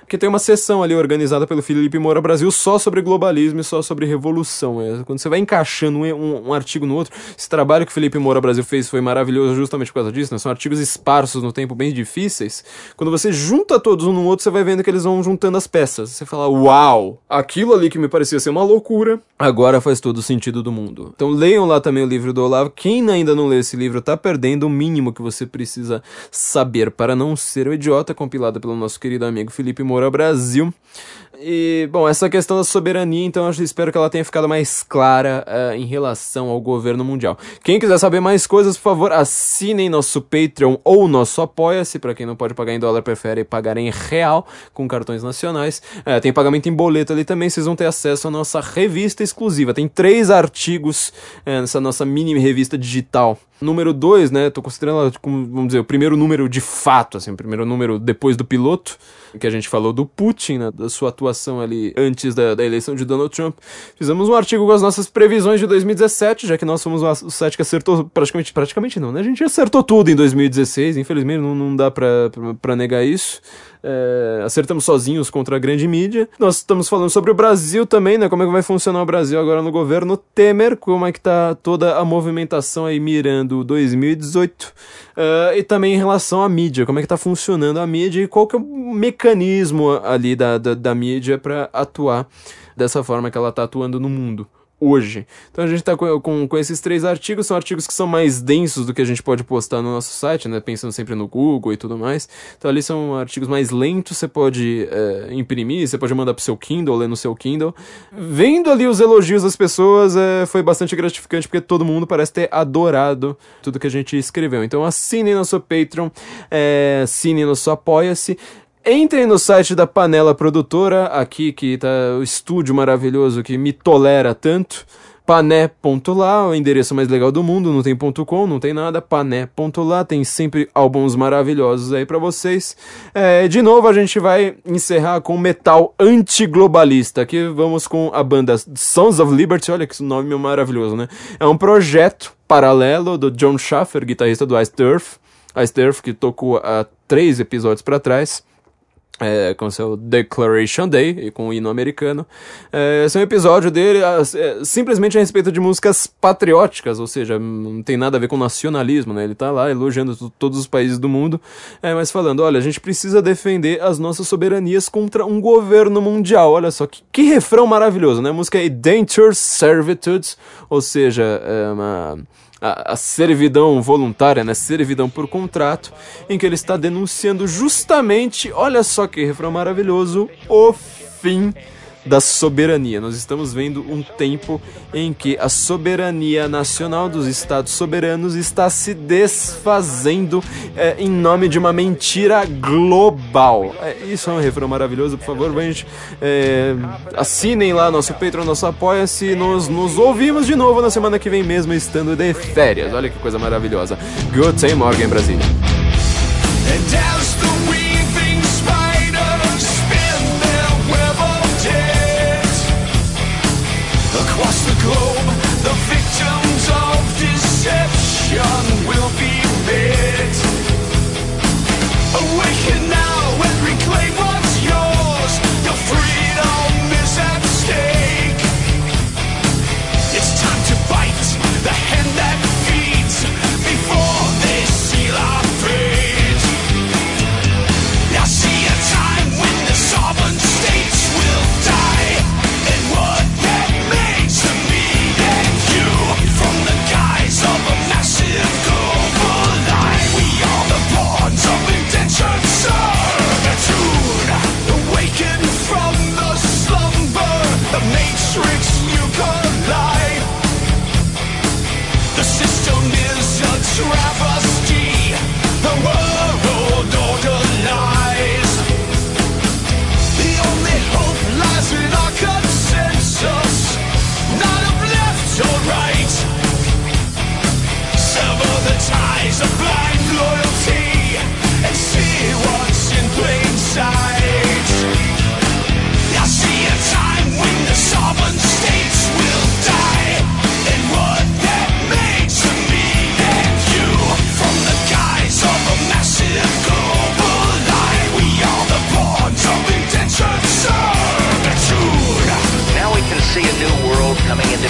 que tem uma sessão ali organizada pelo Felipe Moura Brasil só sobre globalismo e só sobre revolução. É, quando você vai encaixando um, um, um, artigo no outro, esse trabalho que o Felipe Moura Brasil fez foi maravilhoso justamente por causa disso, né? São artigos esparsos no tempo, bem difíceis. Quando você junta todos um no outro, você vai vendo que eles vão juntando as peças. Você fala, uau, aquilo ali que me parecia ser uma loucura, agora faz todo o sentido do mundo. Então leiam lá também o livro do Olavo. Quem ainda não lê esse livro tá perdendo o mínimo que você precisa saber para não ser o idiota, compilado pelo nosso querido amigo Felipe Moura Brasil. E, bom, essa questão da soberania, então, eu espero que ela tenha ficado mais clara uh, em relação ao governo mundial. Quem quiser saber mais coisas, por favor, assinem nosso Patreon ou nosso Apoia-se. Para quem não pode pagar em dólar, prefere pagar em real com cartões nacionais. Uh, tem pagamento em boleto ali também, vocês vão ter acesso à nossa revista exclusiva. Tem três artigos uh, nessa nossa mini revista digital. Número 2, né? Tô considerando ela como, vamos dizer, o primeiro número de fato, assim, o primeiro número depois do piloto, que a gente falou do Putin, né, da sua atuação ali antes da, da eleição de Donald Trump. Fizemos um artigo com as nossas previsões de 2017, já que nós somos o site que acertou praticamente, praticamente não, né? A gente acertou tudo em 2016, infelizmente não, não dá pra, pra negar isso é, acertamos sozinhos contra a grande mídia. Nós estamos falando sobre o Brasil também, né? Como é que vai funcionar o Brasil agora no governo Temer, como é que tá toda a movimentação aí mirando 2018. Uh, é, e também em relação à mídia, como é que tá funcionando a mídia e qual que é o mecanismo ali da, da, da mídia para atuar dessa forma que ela tá atuando no mundo hoje. Então a gente está com, com, com, esses três artigos, são artigos que são mais densos do que a gente pode postar no nosso site, né? Pensando sempre no Google e tudo mais. Então ali são artigos mais lentos, você pode é, imprimir, você pode mandar pro seu Kindle, ler no seu Kindle. Vendo ali os elogios das pessoas, é, foi bastante gratificante, porque todo mundo parece ter adorado tudo que a gente escreveu. Então assine nosso Patreon, é, assine nosso Apoia-se. Entrem no site da Panela Produtora, aqui que tá o estúdio maravilhoso que me tolera tanto. Pané.lá, o endereço mais legal do mundo, não tem ponto .com, não tem nada, pané.lá, tem sempre álbuns maravilhosos aí para vocês. É, de novo, a gente vai encerrar com metal antiglobalista, aqui vamos com a banda Sons of Liberty, olha que nome maravilhoso, né? É um projeto paralelo do John Schaffer, guitarrista do Ice Turf, Ice Turf que tocou há três episódios para trás é, com seu Declaration Day e com o hino americano. É, esse é um episódio dele é, simplesmente a respeito de músicas patrióticas, ou seja, não tem nada a ver com nacionalismo, né? Ele tá lá elogiando todos os países do mundo, é, mas falando, olha, a gente precisa defender as nossas soberanias contra um governo mundial. Olha só, que, que refrão maravilhoso, né? A música é Dangerous Servitude, ou seja, é uma a, a servidão voluntária, né, servidão por contrato, em que ele está denunciando justamente, olha só que refrão maravilhoso, o fim da soberania. Nós estamos vendo um tempo em que a soberania nacional dos estados soberanos está se desfazendo é, em nome de uma mentira global. É, isso é um refrão maravilhoso, por favor, gente, é, assinem lá nosso Patreon, nosso Apoia-se. Nós nos ouvimos de novo na semana que vem mesmo, estando de férias. Olha que coisa maravilhosa. Good day, Morgan,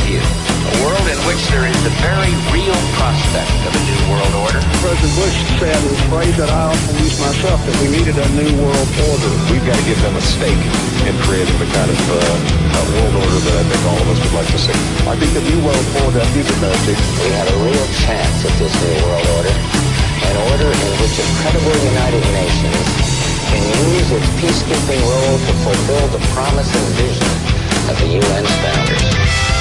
view. A world in which there is the very real prospect of a new world order. President Bush said, a phrase that I often use myself, that we needed a new world order. We've got to give them a stake in creating the kind of uh, world order that I think all of us would like to see. I think the new world order is you've emerging, we have a real chance at this new world order. An order in which a credible United Nations can use its peacekeeping role to fulfill the promise and vision of the UN's founders.